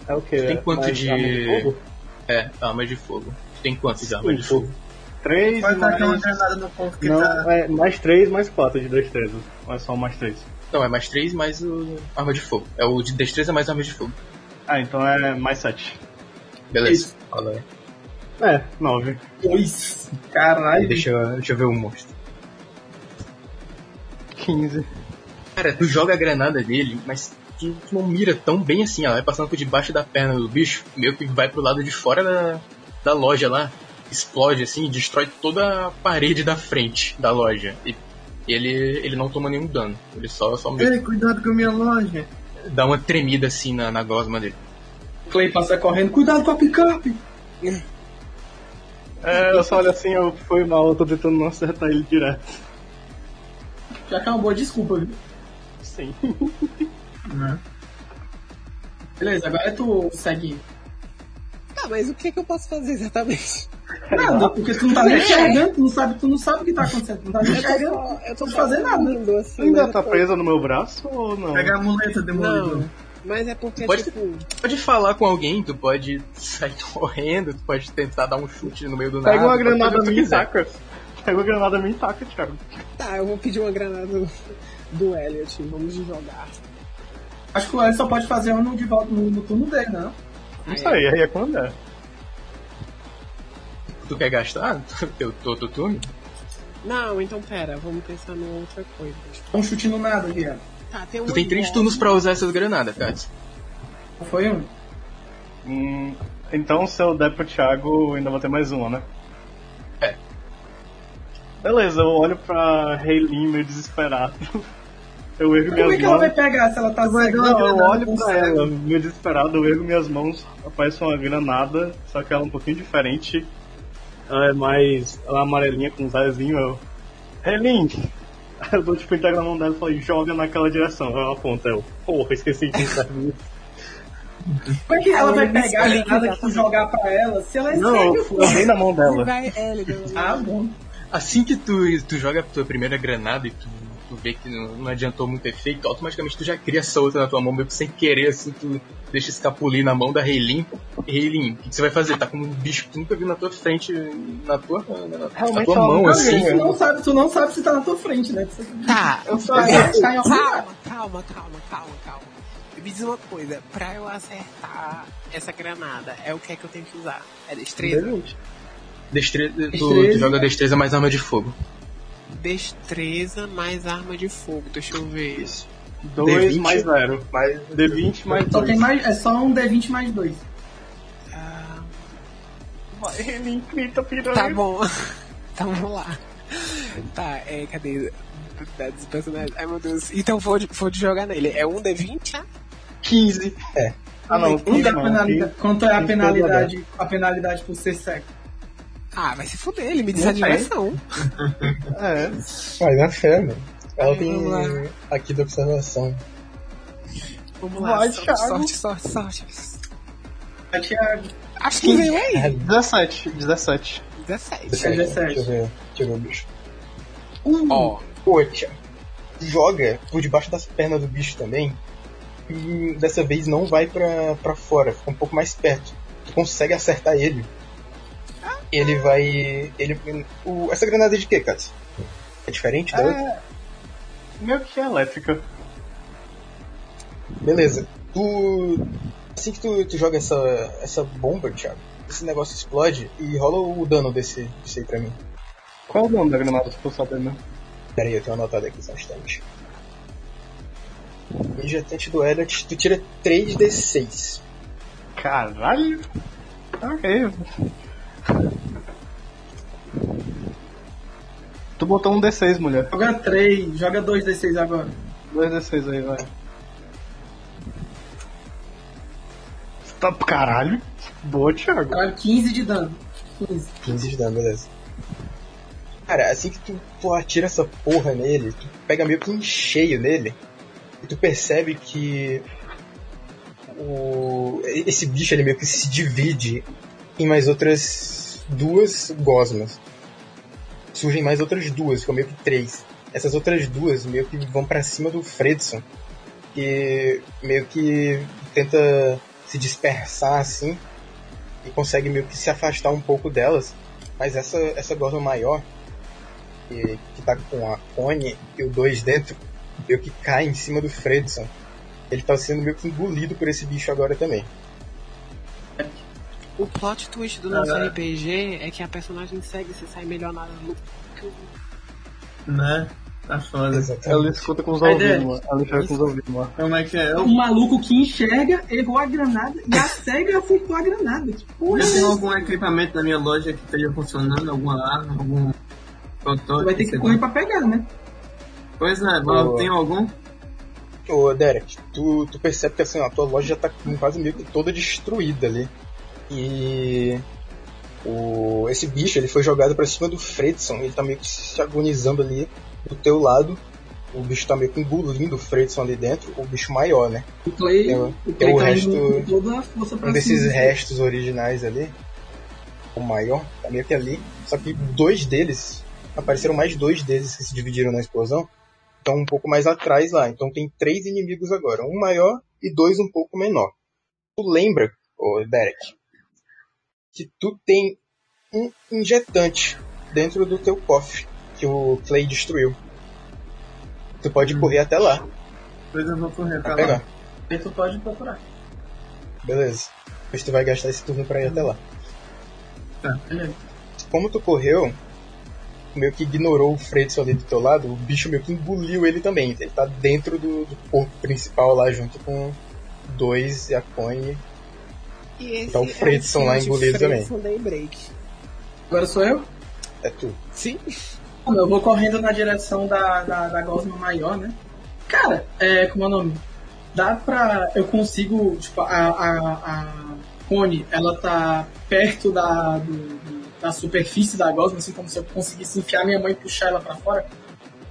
É o quê? Tu tem quanto de- arma de fogo? É, arma de fogo. Tem quantos de arma de fogo? Três Pode tacar uma mais... granada no ponto que Não, tá. é mais três, mais quatro de destreza. Ou é só mais três? Não, é mais 3 mais o arma de fogo. É o de destreza mais arma de fogo. Ah, então é mais sete. Beleza. Isso. Fala aí. É, nove. Dois. Aí Caralho. deixa, eu- deixa eu ver o monstro. Quinze. Cara, tu joga a granada dele, mas tu, tu não mira tão bem assim. Ela vai passando por debaixo da perna do bicho, meio que vai pro lado de fora da, da loja lá. Explode assim, e destrói toda a parede da frente da loja. E ele, ele não toma nenhum dano. Ele só, só meio Ei, cuidado com a minha loja. dá uma tremida assim na, na gosma dele. O Clay passa correndo. Cuidado com a picape. É, eu só olho assim, eu fui mal, eu tô tentando não acertar ele direto. Já que é uma boa desculpa, viu? Sim. Beleza, agora tu segue. Tá, mas o que, que eu posso fazer exatamente? Nada, porque tu não tá nem enxergando, tu não sabe, tu não sabe o que tá acontecendo. Tu não tá nem Eu tô enxergando. eu tô fazer nada. assim, Ainda mas tá tô- presa no meu braço ou não? Pega a muleta, demolidor. Não, mas é porque, Pode- tipo... Pode falar com alguém, tu pode sair correndo, tu pode tentar dar um chute no meio do nada. Pega uma granada minha e taca. Pega uma granada minha e taca, Thiago. Tá, eu vou pedir uma granada do, do Elliot, vamos jogar. Acho que o Alex só pode fazer um de volta no, no turno dele, não? Não sei, aí é quando é. Tu quer gastar teu, turno? Não, então pera, vamos pensar numa outra coisa. Um chute no nada, Guilherme. Tá, tem Tu uma tem três turnos pra usar essas granadas, Katsu. Foi um. Hum, então se eu der pro Thiago, ainda vou ter mais uma, né? É. Beleza, eu olho pra Haylin meio desesperado. Eu ergo Como é minhas que ela vai mãos. pegar se ela tá cega? Não, eu olho pra ela, meio desesperado, eu ergo minhas mãos, aparece uma granada, só que ela é um pouquinho diferente. Ela é mais. Ela é amarelinha com um zézinho, eu. Haylin! Aí eu dou tipo entrega na mão dela e falo, joga naquela direção. Ela aponta, eu. Porra, esqueci de serve isso. Como é que ela vai Ela pegar a granada que tu exatamente. jogar pra ela se ela é Não, eu fui na mão dela. Vai, Elliot. Ah, bom. Assim que tu, tu joga a tua primeira granada e tu, tu vê que não, não adiantou muito efeito, automaticamente tu já cria essa outra na tua mão, meio que sem querer, assim, tu deixa escapulir na mão da Heilin. Heilin, o que, que você vai fazer? Tá com um bicho que tu nunca viu na tua frente, na tua, na, na Realmente tua ela mão, assim. Tu não, sabe, tu não sabe se tá na tua frente, né? Tá, Eu só Tá, tá em algum lugar. calma, calma, calma, calma, calma. Me diz uma coisa, pra eu acertar essa granada, é o que é que eu tenho que usar? É destreza? Destreza, tu, Destreza. tu joga destreza mais arma de fogo. Destreza mais arma de fogo, deixa eu ver. Isso. 2 D20. mais 0. Mais D20 mais Só 2. tem mais, é só um D20 mais dois. Ah, Haylin, grita, piranha. tá bom. então vamos lá. Tá, é, cadê? Tá, dos personagens. Ai meu Deus. Então vou, vou jogar nele. É um D20, né? 15. É. Ah não, Quanto é 15 a não. penalidade, quanto é a penalidade, a penalidade por ser cego? Ah, vai se fuder, ele me diz a diversão. É. Vai na fé, mano. Ela tem aqui da observação. Vamos lá, Vai, sorte, Thiago. sorte, sorte, sorte. A Thiago. Acho que veio aí. Caralho. 17, 17. 17. É Deixa eu 17. ver. Deixa eu ver o bicho. Ó, Poxa, joga por debaixo das pernas do bicho também. E dessa vez não vai pra, pra fora, fica um pouco mais perto. Tu consegue acertar ele. Ele vai. Ele. O, essa granada é de quê, Katsu? É diferente da outra? É. Meio que é elétrica. Beleza. Tu. Assim que tu, tu joga essa, essa bomba, Thiago, esse negócio explode e rola o dano desse, desse aí pra mim. Qual é o nome da granada, se for saber, né? Pera aí, eu tenho anotado aqui só um instante. Injetante do Elliot, tu tira 3d6. Caralho. Ok. Tu botou um D6, mulher. Joga 3, joga 2 D6 agora. Dois D6 aí, vai. Tá, caralho. Boa, Thiago. Caralho, 15 de dano. 15. 15 de dano, beleza. Cara, assim que tu, tu atira essa porra nele, tu pega meio que em cheio nele, e tu percebe que o, esse bicho ele meio que se divide em mais outras duas gosmas. Surgem mais outras duas, ficam meio que três. Essas outras duas meio que vão pra cima do Fredson, que meio que tenta se dispersar assim, e consegue meio que se afastar um pouco delas. Mas essa, essa gosma maior, que, que tá com a cone e o 2 dentro, meio que cai em cima do Fredson. Ele tá sendo meio que engolido por esse bicho agora também. O plot twist do nosso Ah. RPG é que a personagem segue se sai melhor na luta. que o- Né? Tá foda. Ela escuta com os A ouvidos, mano. Ela enxerga com os ouvidos, mano. Como é que é? O Eu, maluco que enxerga errou a granada e a cega acertou a granada. Que porra é eu tenho essa? algum equipamento na minha loja que esteja funcionando, alguma arma, algum protótipo. Tu vai ter que correr pra pegar, né? Pois é, tem algum? Ô Derek, tu, tu percebe que assim, ó, a tua loja já tá quase meio que toda destruída ali. E o, esse bicho ele foi jogado pra cima do Fredson, ele tá meio que se agonizando ali do teu lado. O bicho tá meio que engolindo o Fredson ali dentro, o bicho maior, né? O Clay, Tem o- o tem Clay o tá resto- toda a força pra Um desses cima. restos originais ali, o maior, tá meio que ali. Só que dois deles, apareceram mais dois deles que se dividiram na explosão, estão um pouco mais atrás lá. Então tem três inimigos agora, um maior e dois um pouco menor. Tu lembra, ô Derek, que tu tem um injetante dentro do teu cofre que o Clay destruiu. Tu pode correr até lá Depois eu vou correr pra pegar. lá. Aí tu pode procurar. Beleza. Depois tu vai gastar esse turno pra ir até lá. Beleza. como tu correu, meio que ignorou o Fredson ali do teu lado, o bicho meio que engoliu ele também. Ele tá dentro do, do corpo principal lá, junto com dois e Tá o Fredson lá é o engolido também. Daybreak. Agora sou eu? É tu. Sim. Eu vou correndo na direção da, da, da gosma maior, né? Cara, é, como é o nome? Dá pra. Eu consigo. Tipo, a, a, a Cone, ela tá perto da, do- da superfície da gosma, assim como se eu conseguisse enfiar minha mãe e puxar ela pra fora.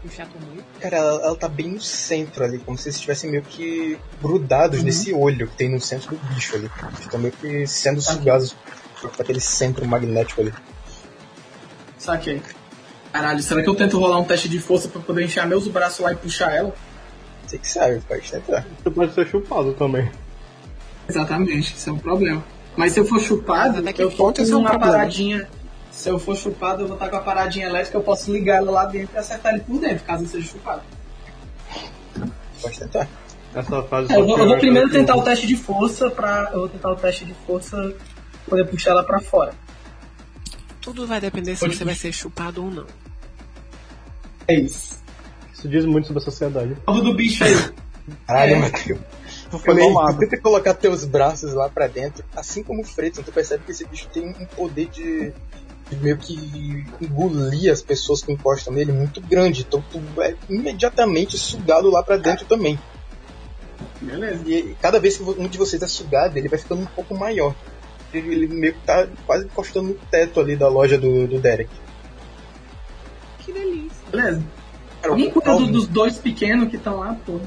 Tua mãe. Cara, ela, ela tá bem no centro ali, como se eles estivessem meio que grudados Uhum. nesse olho que tem no centro do bicho ali. Estão meio que sendo Tá. sugados por aquele centro magnético ali. Saquei. Caralho, será que eu tento rolar um teste de força pra poder enfiar meus braços lá e puxar ela? Você que sabe, pode tentar. Tu pode ser chupado também. Exatamente, isso é um problema. Mas se eu for chupado, Até que eu tô ponto é um uma problema? paradinha. Se eu for chupado, eu vou estar com a paradinha elétrica, eu posso ligar ela lá dentro e acertar ele por dentro, caso eu seja chupado. Pode tentar. Essa fase É, eu, vou, eu vou primeiro tentar o teste de força pra. Eu vou tentar o teste de força pra poder puxar ela pra fora. Tudo vai depender se Pode você vai ser chupado ou não. É isso. Isso diz muito sobre a sociedade. Alvo do bicho aí. Caralho, É. Matheus. Domado. tenta colocar teus braços lá pra dentro, assim como o Fredson, tu percebe que esse bicho tem um poder de meio que engolir as pessoas que encostam nele muito grande. Então tu é imediatamente sugado lá pra dentro também. Beleza. E cada vez que um de vocês é sugado, ele vai ficando um pouco maior. Ele, ele meio que tá quase encostando no teto ali da loja do, do Derek. Que delícia. Beleza. Cara, Alguém o cuida Calvin, dos dois pequenos que estão lá, pô.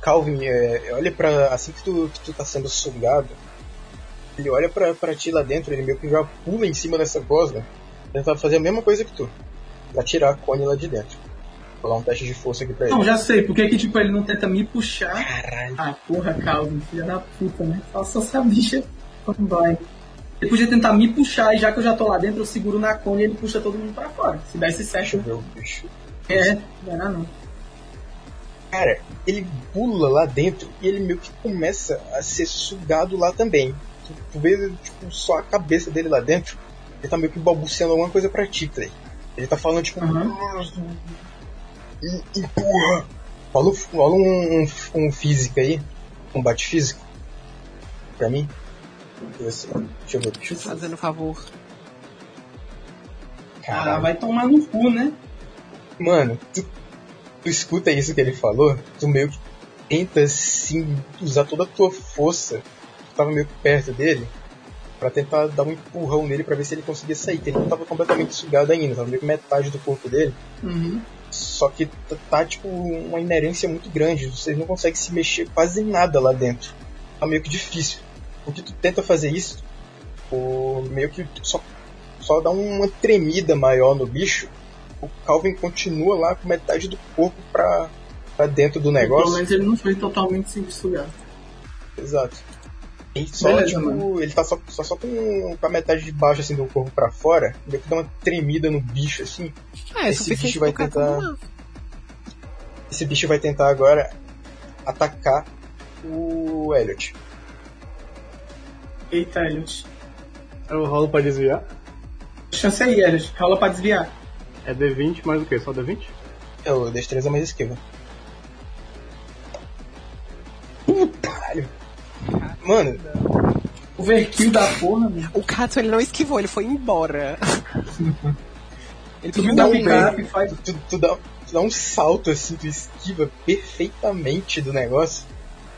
Calvin é, olha pra. Assim que tu, que tu tá sendo sugado, ele olha pra, pra ti lá dentro, ele meio que já pula em cima dessa gosma, tentar fazer a mesma coisa que tu. Pra tirar a Connie lá de dentro. Vou dar um teste de força aqui pra ele. Não, já sei. Por que tipo, ele não tenta me puxar? Caralho. Ah, porra, Calvin, filha da puta, né? Faça essa bicha vai. Ele podia tentar me puxar e já que eu já tô lá dentro, eu seguro na cone e ele puxa todo mundo pra fora. Se certo, ver o bicho. é, não dar não. Cara, ele pula lá dentro e ele meio que começa a ser sugado lá também. Tu, tu vê tipo, só a cabeça dele lá dentro. Ele tá meio que balbuciando alguma coisa pra ti, Clay. Ele tá falando tipo. "Em- Empurra! Rola, um- um, um, um físico aí. Combate físico. Pra mim. Deixa eu ver, deixa eu. Fazendo favor. Ah, Caralho. vai tomar no cu, né? Mano, tu, tu escuta isso que ele falou, tu meio que tenta assim usar toda a tua força, tava meio que perto dele, pra tentar dar um empurrão nele pra ver se ele conseguia sair, que ele não tava completamente sugado ainda, tava meio que metade do corpo dele, Uhum. só que tá, tipo uma inerência muito grande, vocês não conseguem se mexer quase nada lá dentro. Tá meio que difícil. Porque tu tenta fazer isso, o, meio que só, só dá uma tremida maior no bicho, o Calvin continua lá com metade do corpo pra, pra dentro do Pelo negócio. menos ele não foi totalmente sem sugar. Exato. E só, Beleza, tipo, mano. ele tá só, só, só com, com a metade de baixo assim do corpo pra fora, que dá uma tremida no bicho assim. Ah, é Esse bicho vai tentar-. Esse bicho vai tentar agora atacar o Elliot. Eita, Elliot. Eu rolo pra desviar. Chance aí, Elliot. Rola pra desviar. É D20 mais o que? Só D20? É o destreza mais esquiva. Caralho. Mano, Overkill da porra, mano. O Kato ele não esquivou, ele foi embora. ele Tu dá um picape e faz. tu, tu dá, tu dá um salto assim, tu esquiva perfeitamente do negócio.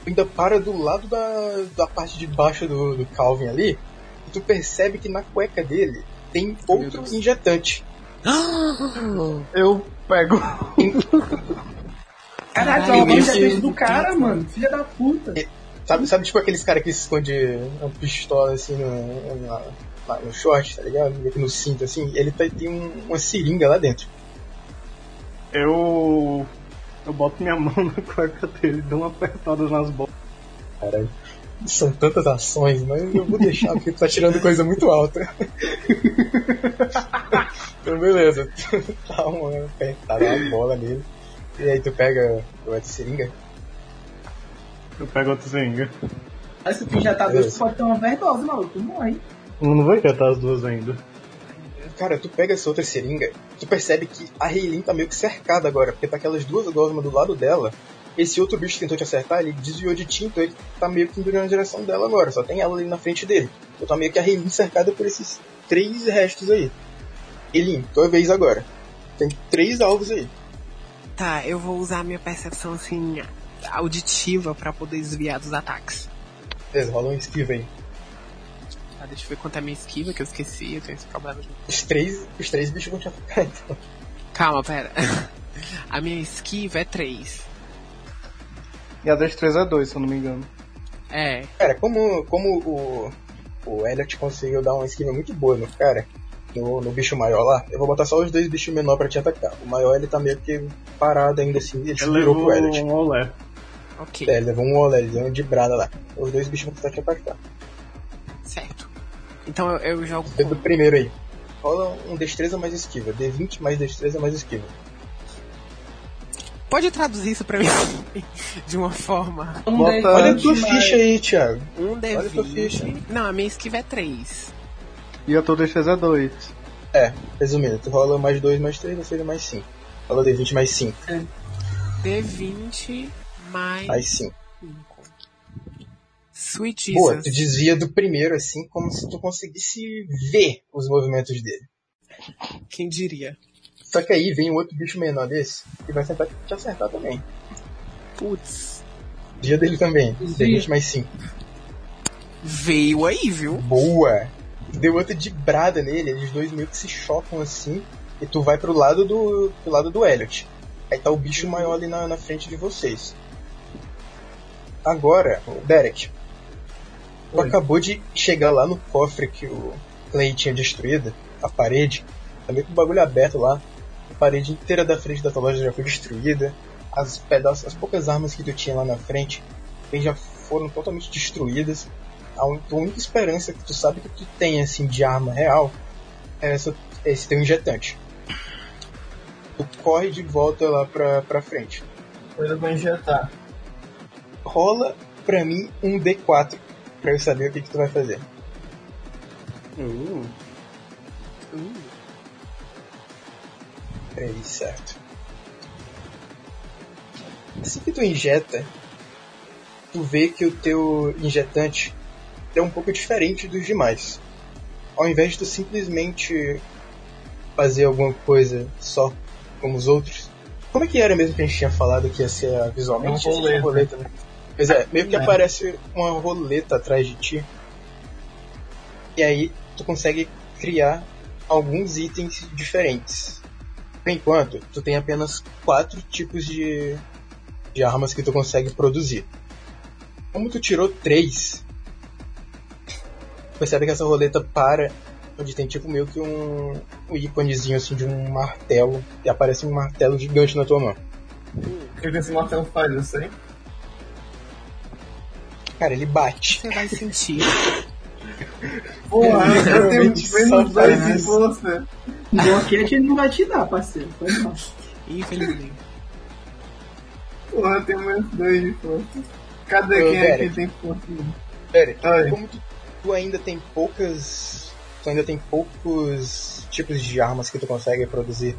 Tu ainda para do lado da, da parte de baixo do, do Calvin ali. E tu percebe que na cueca dele tem outro Deus. injetante. Eu pego. Caralho, já Deus fez do cara, mano. Filha da puta. Sabe, sabe tipo aqueles caras que se esconde uma pistola assim no, na- lá no short, tá ligado? No cinto assim. Ele tá- tem um- uma seringa lá dentro. Eu. Eu boto minha mão na cueca dele, dou uma apertada nas bolas. Caralho. São tantas ações, mas eu vou deixar porque tu tá tirando coisa muito alta. então beleza, tu dá uma apertada na bola nele. E aí tu pega o de seringa. Eu pego outra seringa. Mas se tu injetar Beleza. tu pode ter uma overdose, maluco. Tu morre. Eu não vou injetar as duas ainda. Cara, tu pega essa outra seringa, tu percebe que a Reilin tá meio que cercada agora, porque tá aquelas duas gosmas do lado dela. Esse outro bicho que tentou te acertar, ele desviou de ti, então ele tá meio que indo na direção dela agora, só tem ela ali na frente dele. Então tá meio que a Reilin cercada por esses três restos aí. Reilin, tua vez agora. Tem três alvos aí. Tá, eu vou usar a minha percepção assim auditiva pra poder desviar dos ataques. Beleza, rola um esquiva aí. Tá, deixa eu ver quanto é a minha esquiva, que eu esqueci, eu tenho esse problema. Os três, os três bichos vão te atacar, então. Calma, pera. A minha esquiva é 3. E a destreza é 2, se eu não me engano. É, Cara, como, como o, o Elliot conseguiu dar uma esquiva muito boa no cara, no, no bicho maior lá, eu vou botar só os dois bichos menores pra te atacar. O maior ele tá meio que parado ainda assim, ele virou levou pro Elliot. um olé. Ok, É, ele levou um olé, ele deu uma de brada lá. Os dois bichos vão tentar te atacar. certo. Então eu, eu jogo com... do primeiro aí. Rola um destreza mais esquiva. D20 mais destreza mais esquiva. Pode traduzir isso pra mim de uma forma. Um Bota- D20 Olha a tua mais- ficha aí, Thiago. Um Olha a tua ficha. D20. Não, a minha esquiva é 3. E a tua destreza é 2. É, resumindo, tu rola mais 2 mais 3, ou seja, mais 5. Rola D20 mais 5. D20 mais Mais 5. 5. Sweet Boa, tu desvia do primeiro assim, como se tu conseguisse ver os movimentos dele. Quem diria? Só que aí vem um outro bicho menor desse e vai tentar te acertar também. Putz, Dia dele também. Tem mais 5. veio aí, viu? Boa! Deu outra de brada nele, eles dois meio que se chocam assim, e tu vai pro lado do. pro lado do Elliot. Aí tá o bicho maior ali na, na frente de vocês. Agora, o Derek. Tu Oi. acabou de chegar lá no cofre que o Clay tinha destruído, a parede. Tá meio com o bagulho aberto lá. A parede inteira da frente da tua loja já foi destruída. As pedaços, as poucas armas que tu tinha lá na frente também já foram totalmente destruídas. A única esperança que tu sabe que tu tem assim de arma real é essa, esse teu injetante. Tu corre de volta lá pra, pra frente. Eu vou injetar. Rola pra mim um D4 pra eu saber o que, que tu vai fazer. Uh, Peraí, certo. Assim que tu injeta, tu vê que o teu injetante é um pouco diferente dos demais. Ao invés de tu simplesmente fazer alguma coisa só como os outros. Como é que era mesmo que a gente tinha falado que ia ser visualmente? Uma roleta. roleta né? Pois é, meio que É. aparece uma roleta atrás de ti. E aí tu consegue criar alguns itens diferentes. Por enquanto, tu tem apenas quatro tipos de, de armas que tu consegue produzir. Como tu tirou três, percebe que essa roleta para onde tem tipo meio que um, um íconezinho assim de um martelo e aparece um martelo gigante na tua mão. O que que esse martelo faz? Eu sei. Cara, ele bate. Você vai sentir. Porra, eu tenho menos dois isso. força. Bloquete ele não vai te dar, parceiro. Foi mal. Infelizmente. Porra, eu tenho menos dois de força. Cadê Ô, quem Derek. aqui tem força? Pera, como tu, tu ainda tem poucas. Tu ainda tem poucos tipos de armas que tu consegue produzir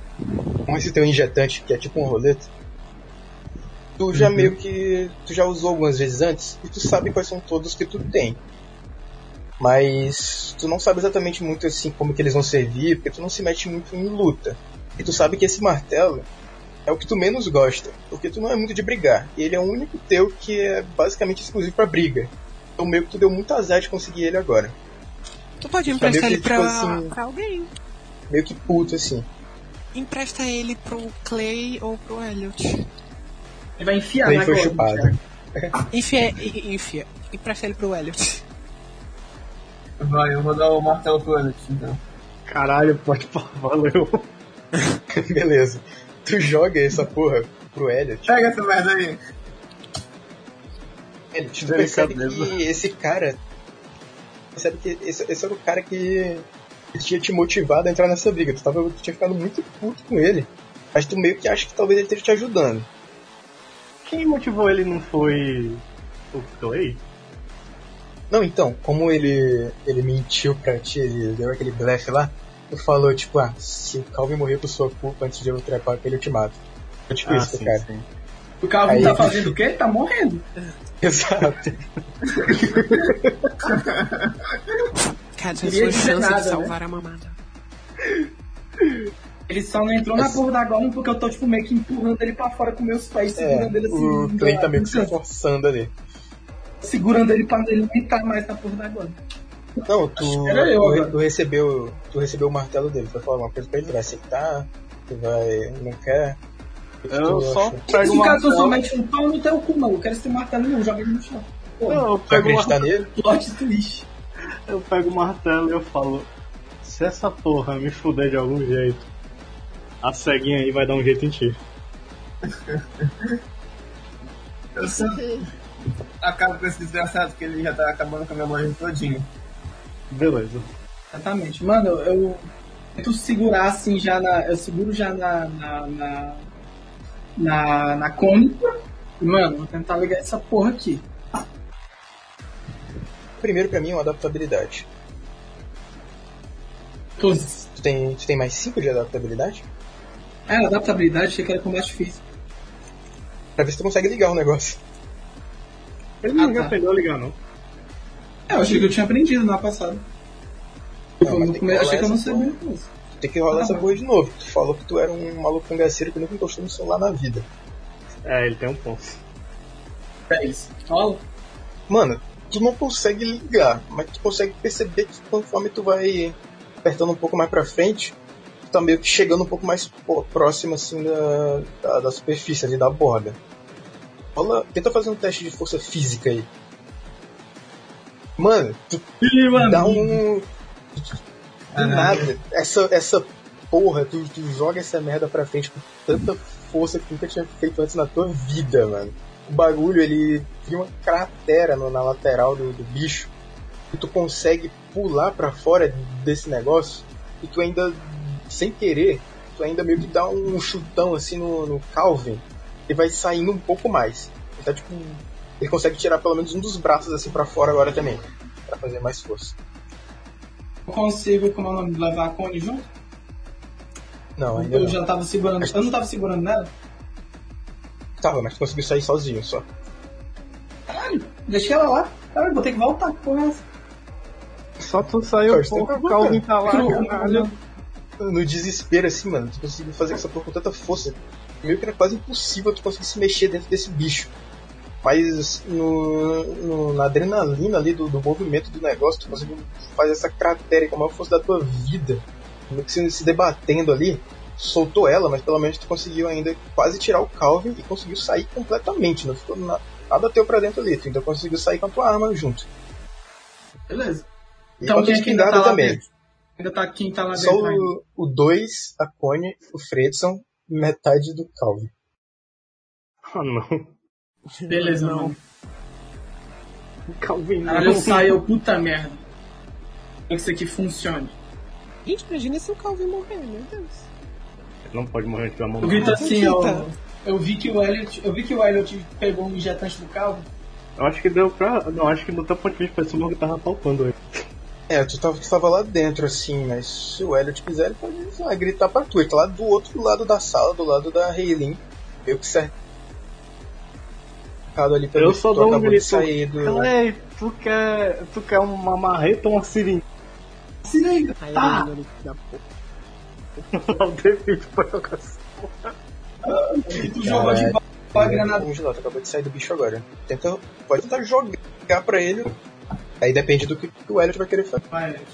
com esse teu injetante, que é tipo um roleta. Tu já meio que. Tu já usou algumas vezes antes e tu sabe quais são todos que tu tem. Mas tu não sabe exatamente muito assim como que eles vão servir, porque tu não se mete muito em luta. E tu sabe que esse martelo é o que tu menos gosta, porque tu não é muito de brigar. E ele é o único teu que é basicamente exclusivo pra briga. Então meio que tu deu muito azar de conseguir ele agora. Tu pode Tá emprestar ele pra, tipo assim- pra alguém. Meio que puto assim. Empresta ele pro Clay ou pro Elliot. Ele vai enfiar Daí na foi chupado. Enfia, e- enfia. Empresta ele pro Elliot. Vai, eu vou dar o martelo pro Elliot, então. caralho, pode pá, valeu. Beleza. Tu joga essa porra pro Elliot. Pega essa merda aí. Elliot, tu percebe que esse cara. Percebe que esse, esse era o cara que, que tinha te motivado a entrar nessa briga. Tu, tava, tu tinha ficado muito puto com ele. Mas tu meio que acha que talvez ele esteja te ajudando. Quem motivou ele não foi o Clay? Não, então, como ele, ele mentiu pra ti, ele deu aquele blefe lá, tu falou, tipo, ah, se o Calvin morrer por sua culpa antes de eu trepar com ele, eu te mato. Foi tipo isso, sim, cara. sim. O Calvin Aí- tá fazendo o quê? Tá morrendo. Exato. Cadê a sua chance nada, de salvar a mamada? Ele só não entrou na porra da gola porque eu tô, tipo, meio que empurrando ele pra fora com meus pés, É, segurando ele assim. o Clay tá meio que se forçando ali. Segurando ele pra ele não entrar mais na porra da gola. Não, tu, eu tu, recebeu, tu recebeu o martelo dele, tu vai falar alguma coisa pra ele, vai aceitar, tu vai, não quer. O que Eu tu só acha? pego Se o o cara martelo. somente um pau no teu cu, não. Eu quero esse martelo não, joga ele no chão. Pô, Não, eu Tu vai pego, o acreditar martelo, nele? plot twist. eu pego o martelo e eu falo: se essa porra me fuder de algum jeito, a ceguinha aí vai dar um jeito em ti. Eu sempre acabo com esse desgraçado que ele já tá acabando com a minha loja todinha. Beleza. Exatamente. Mano, eu tento segurar assim já na. Eu seguro já na. na. na, na, na cônica. E, mano, vou tentar ligar essa porra aqui. Primeiro pra mim é uma adaptabilidade. Tô... Tu tem, tu tem mais 5 de adaptabilidade? É, adaptabilidade, achei que era combate físico. Pra ver se tu consegue ligar o negócio. Ele não Ah, tá. aprendeu a ligar, não. É, eu achei que eu tinha aprendido na passada. Não, tem que achei que eu não sabia isso. ter que rolar essa porra de novo. Tu falou que tu era um maluco cangaceiro que nunca encostou no celular na vida. É, ele tem um ponto. É isso. Fala. Mano, tu não consegue ligar, mas tu consegue perceber que conforme tu vai apertando um pouco mais pra frente, tá meio que chegando um pouco mais próximo assim da, da, da superfície ali da borda. Rola, tenta fazer um teste de força física aí. Mano, tu Ih, dá um. Do nada. Essa, essa porra, tu, tu joga essa merda pra frente com tanta força que nunca tinha feito antes na tua vida, mano. O bagulho, ele cria uma cratera no- na lateral do, do bicho. E tu consegue pular pra fora desse negócio. E tu ainda, sem querer, tu ainda meio que dá um chutão assim no, no Calvin. E vai saindo um pouco mais. Ele tá tipo. Ele consegue tirar pelo menos um dos braços assim pra fora agora também. Pra fazer mais força. Eu consigo, como é o nome, levar a Cone junto? Não, ainda Eu não. já tava segurando. Eu não tava segurando nela? Tava, mas tu conseguiu sair sozinho só. Caralho, deixei ela lá. Caralho, vou ter que voltar. Que porra é essa? Só tu saiu, porra, tem o Calvin tá lá, Cru- caralho. No desespero, assim, mano, tu conseguiu fazer essa porra com tanta força. Meio que era quase impossível tu conseguir se mexer dentro desse bicho. Mas no, no- na adrenalina ali do, do movimento do negócio, tu conseguiu fazer essa cratera com a maior força da tua vida. Meio que se, se debatendo ali, soltou ela, mas pelo menos tu conseguiu ainda quase tirar o Calvin e conseguiu sair completamente. Não ficou na- nada teu pra dentro ali, tu ainda conseguiu sair com a tua arma junto. Beleza. E Então quem é que ainda tá lá também. dentro? Ainda tá quem tá lá Só dentro ainda. o 2, a Cone, o Fredson, metade do Calvin. Ah, não. Beleza, Não. mano. Calvin, não. Caralho, eu saio, puta merda. Quero que isso aqui funcione. Gente, imagina se o Calvin morrer, meu Deus. Não pode morrer de uma mão. Eu grito assim, ó. Eu vi que o Elliot. Eu vi que o Elliot pegou um injetante do carro. Eu acho que deu pra. Não, acho que do teu ponto de vista parecia que tava faltando ele. É, tu tava, tu tava lá dentro, assim, mas se o Elliot quiser, ele pode sei lá, gritar pra tu. Ele tá lá do outro lado da sala, do lado da Haylin. Meio que cercado ali pelo Eu só tu dou um grito. sair do... Ei, tu quer. Tu quer uma marreta ou uma seringa? Se liga. Aí Tá. ele da porra. Não teve pra jogar assim. Tu jogou de bola a granada. Vamos lá, tu acabou de sair do bicho agora. Tenta, pode tentar jogar pra ele. Aí depende do que, o Elliot vai querer fazer. Vai, Elliot,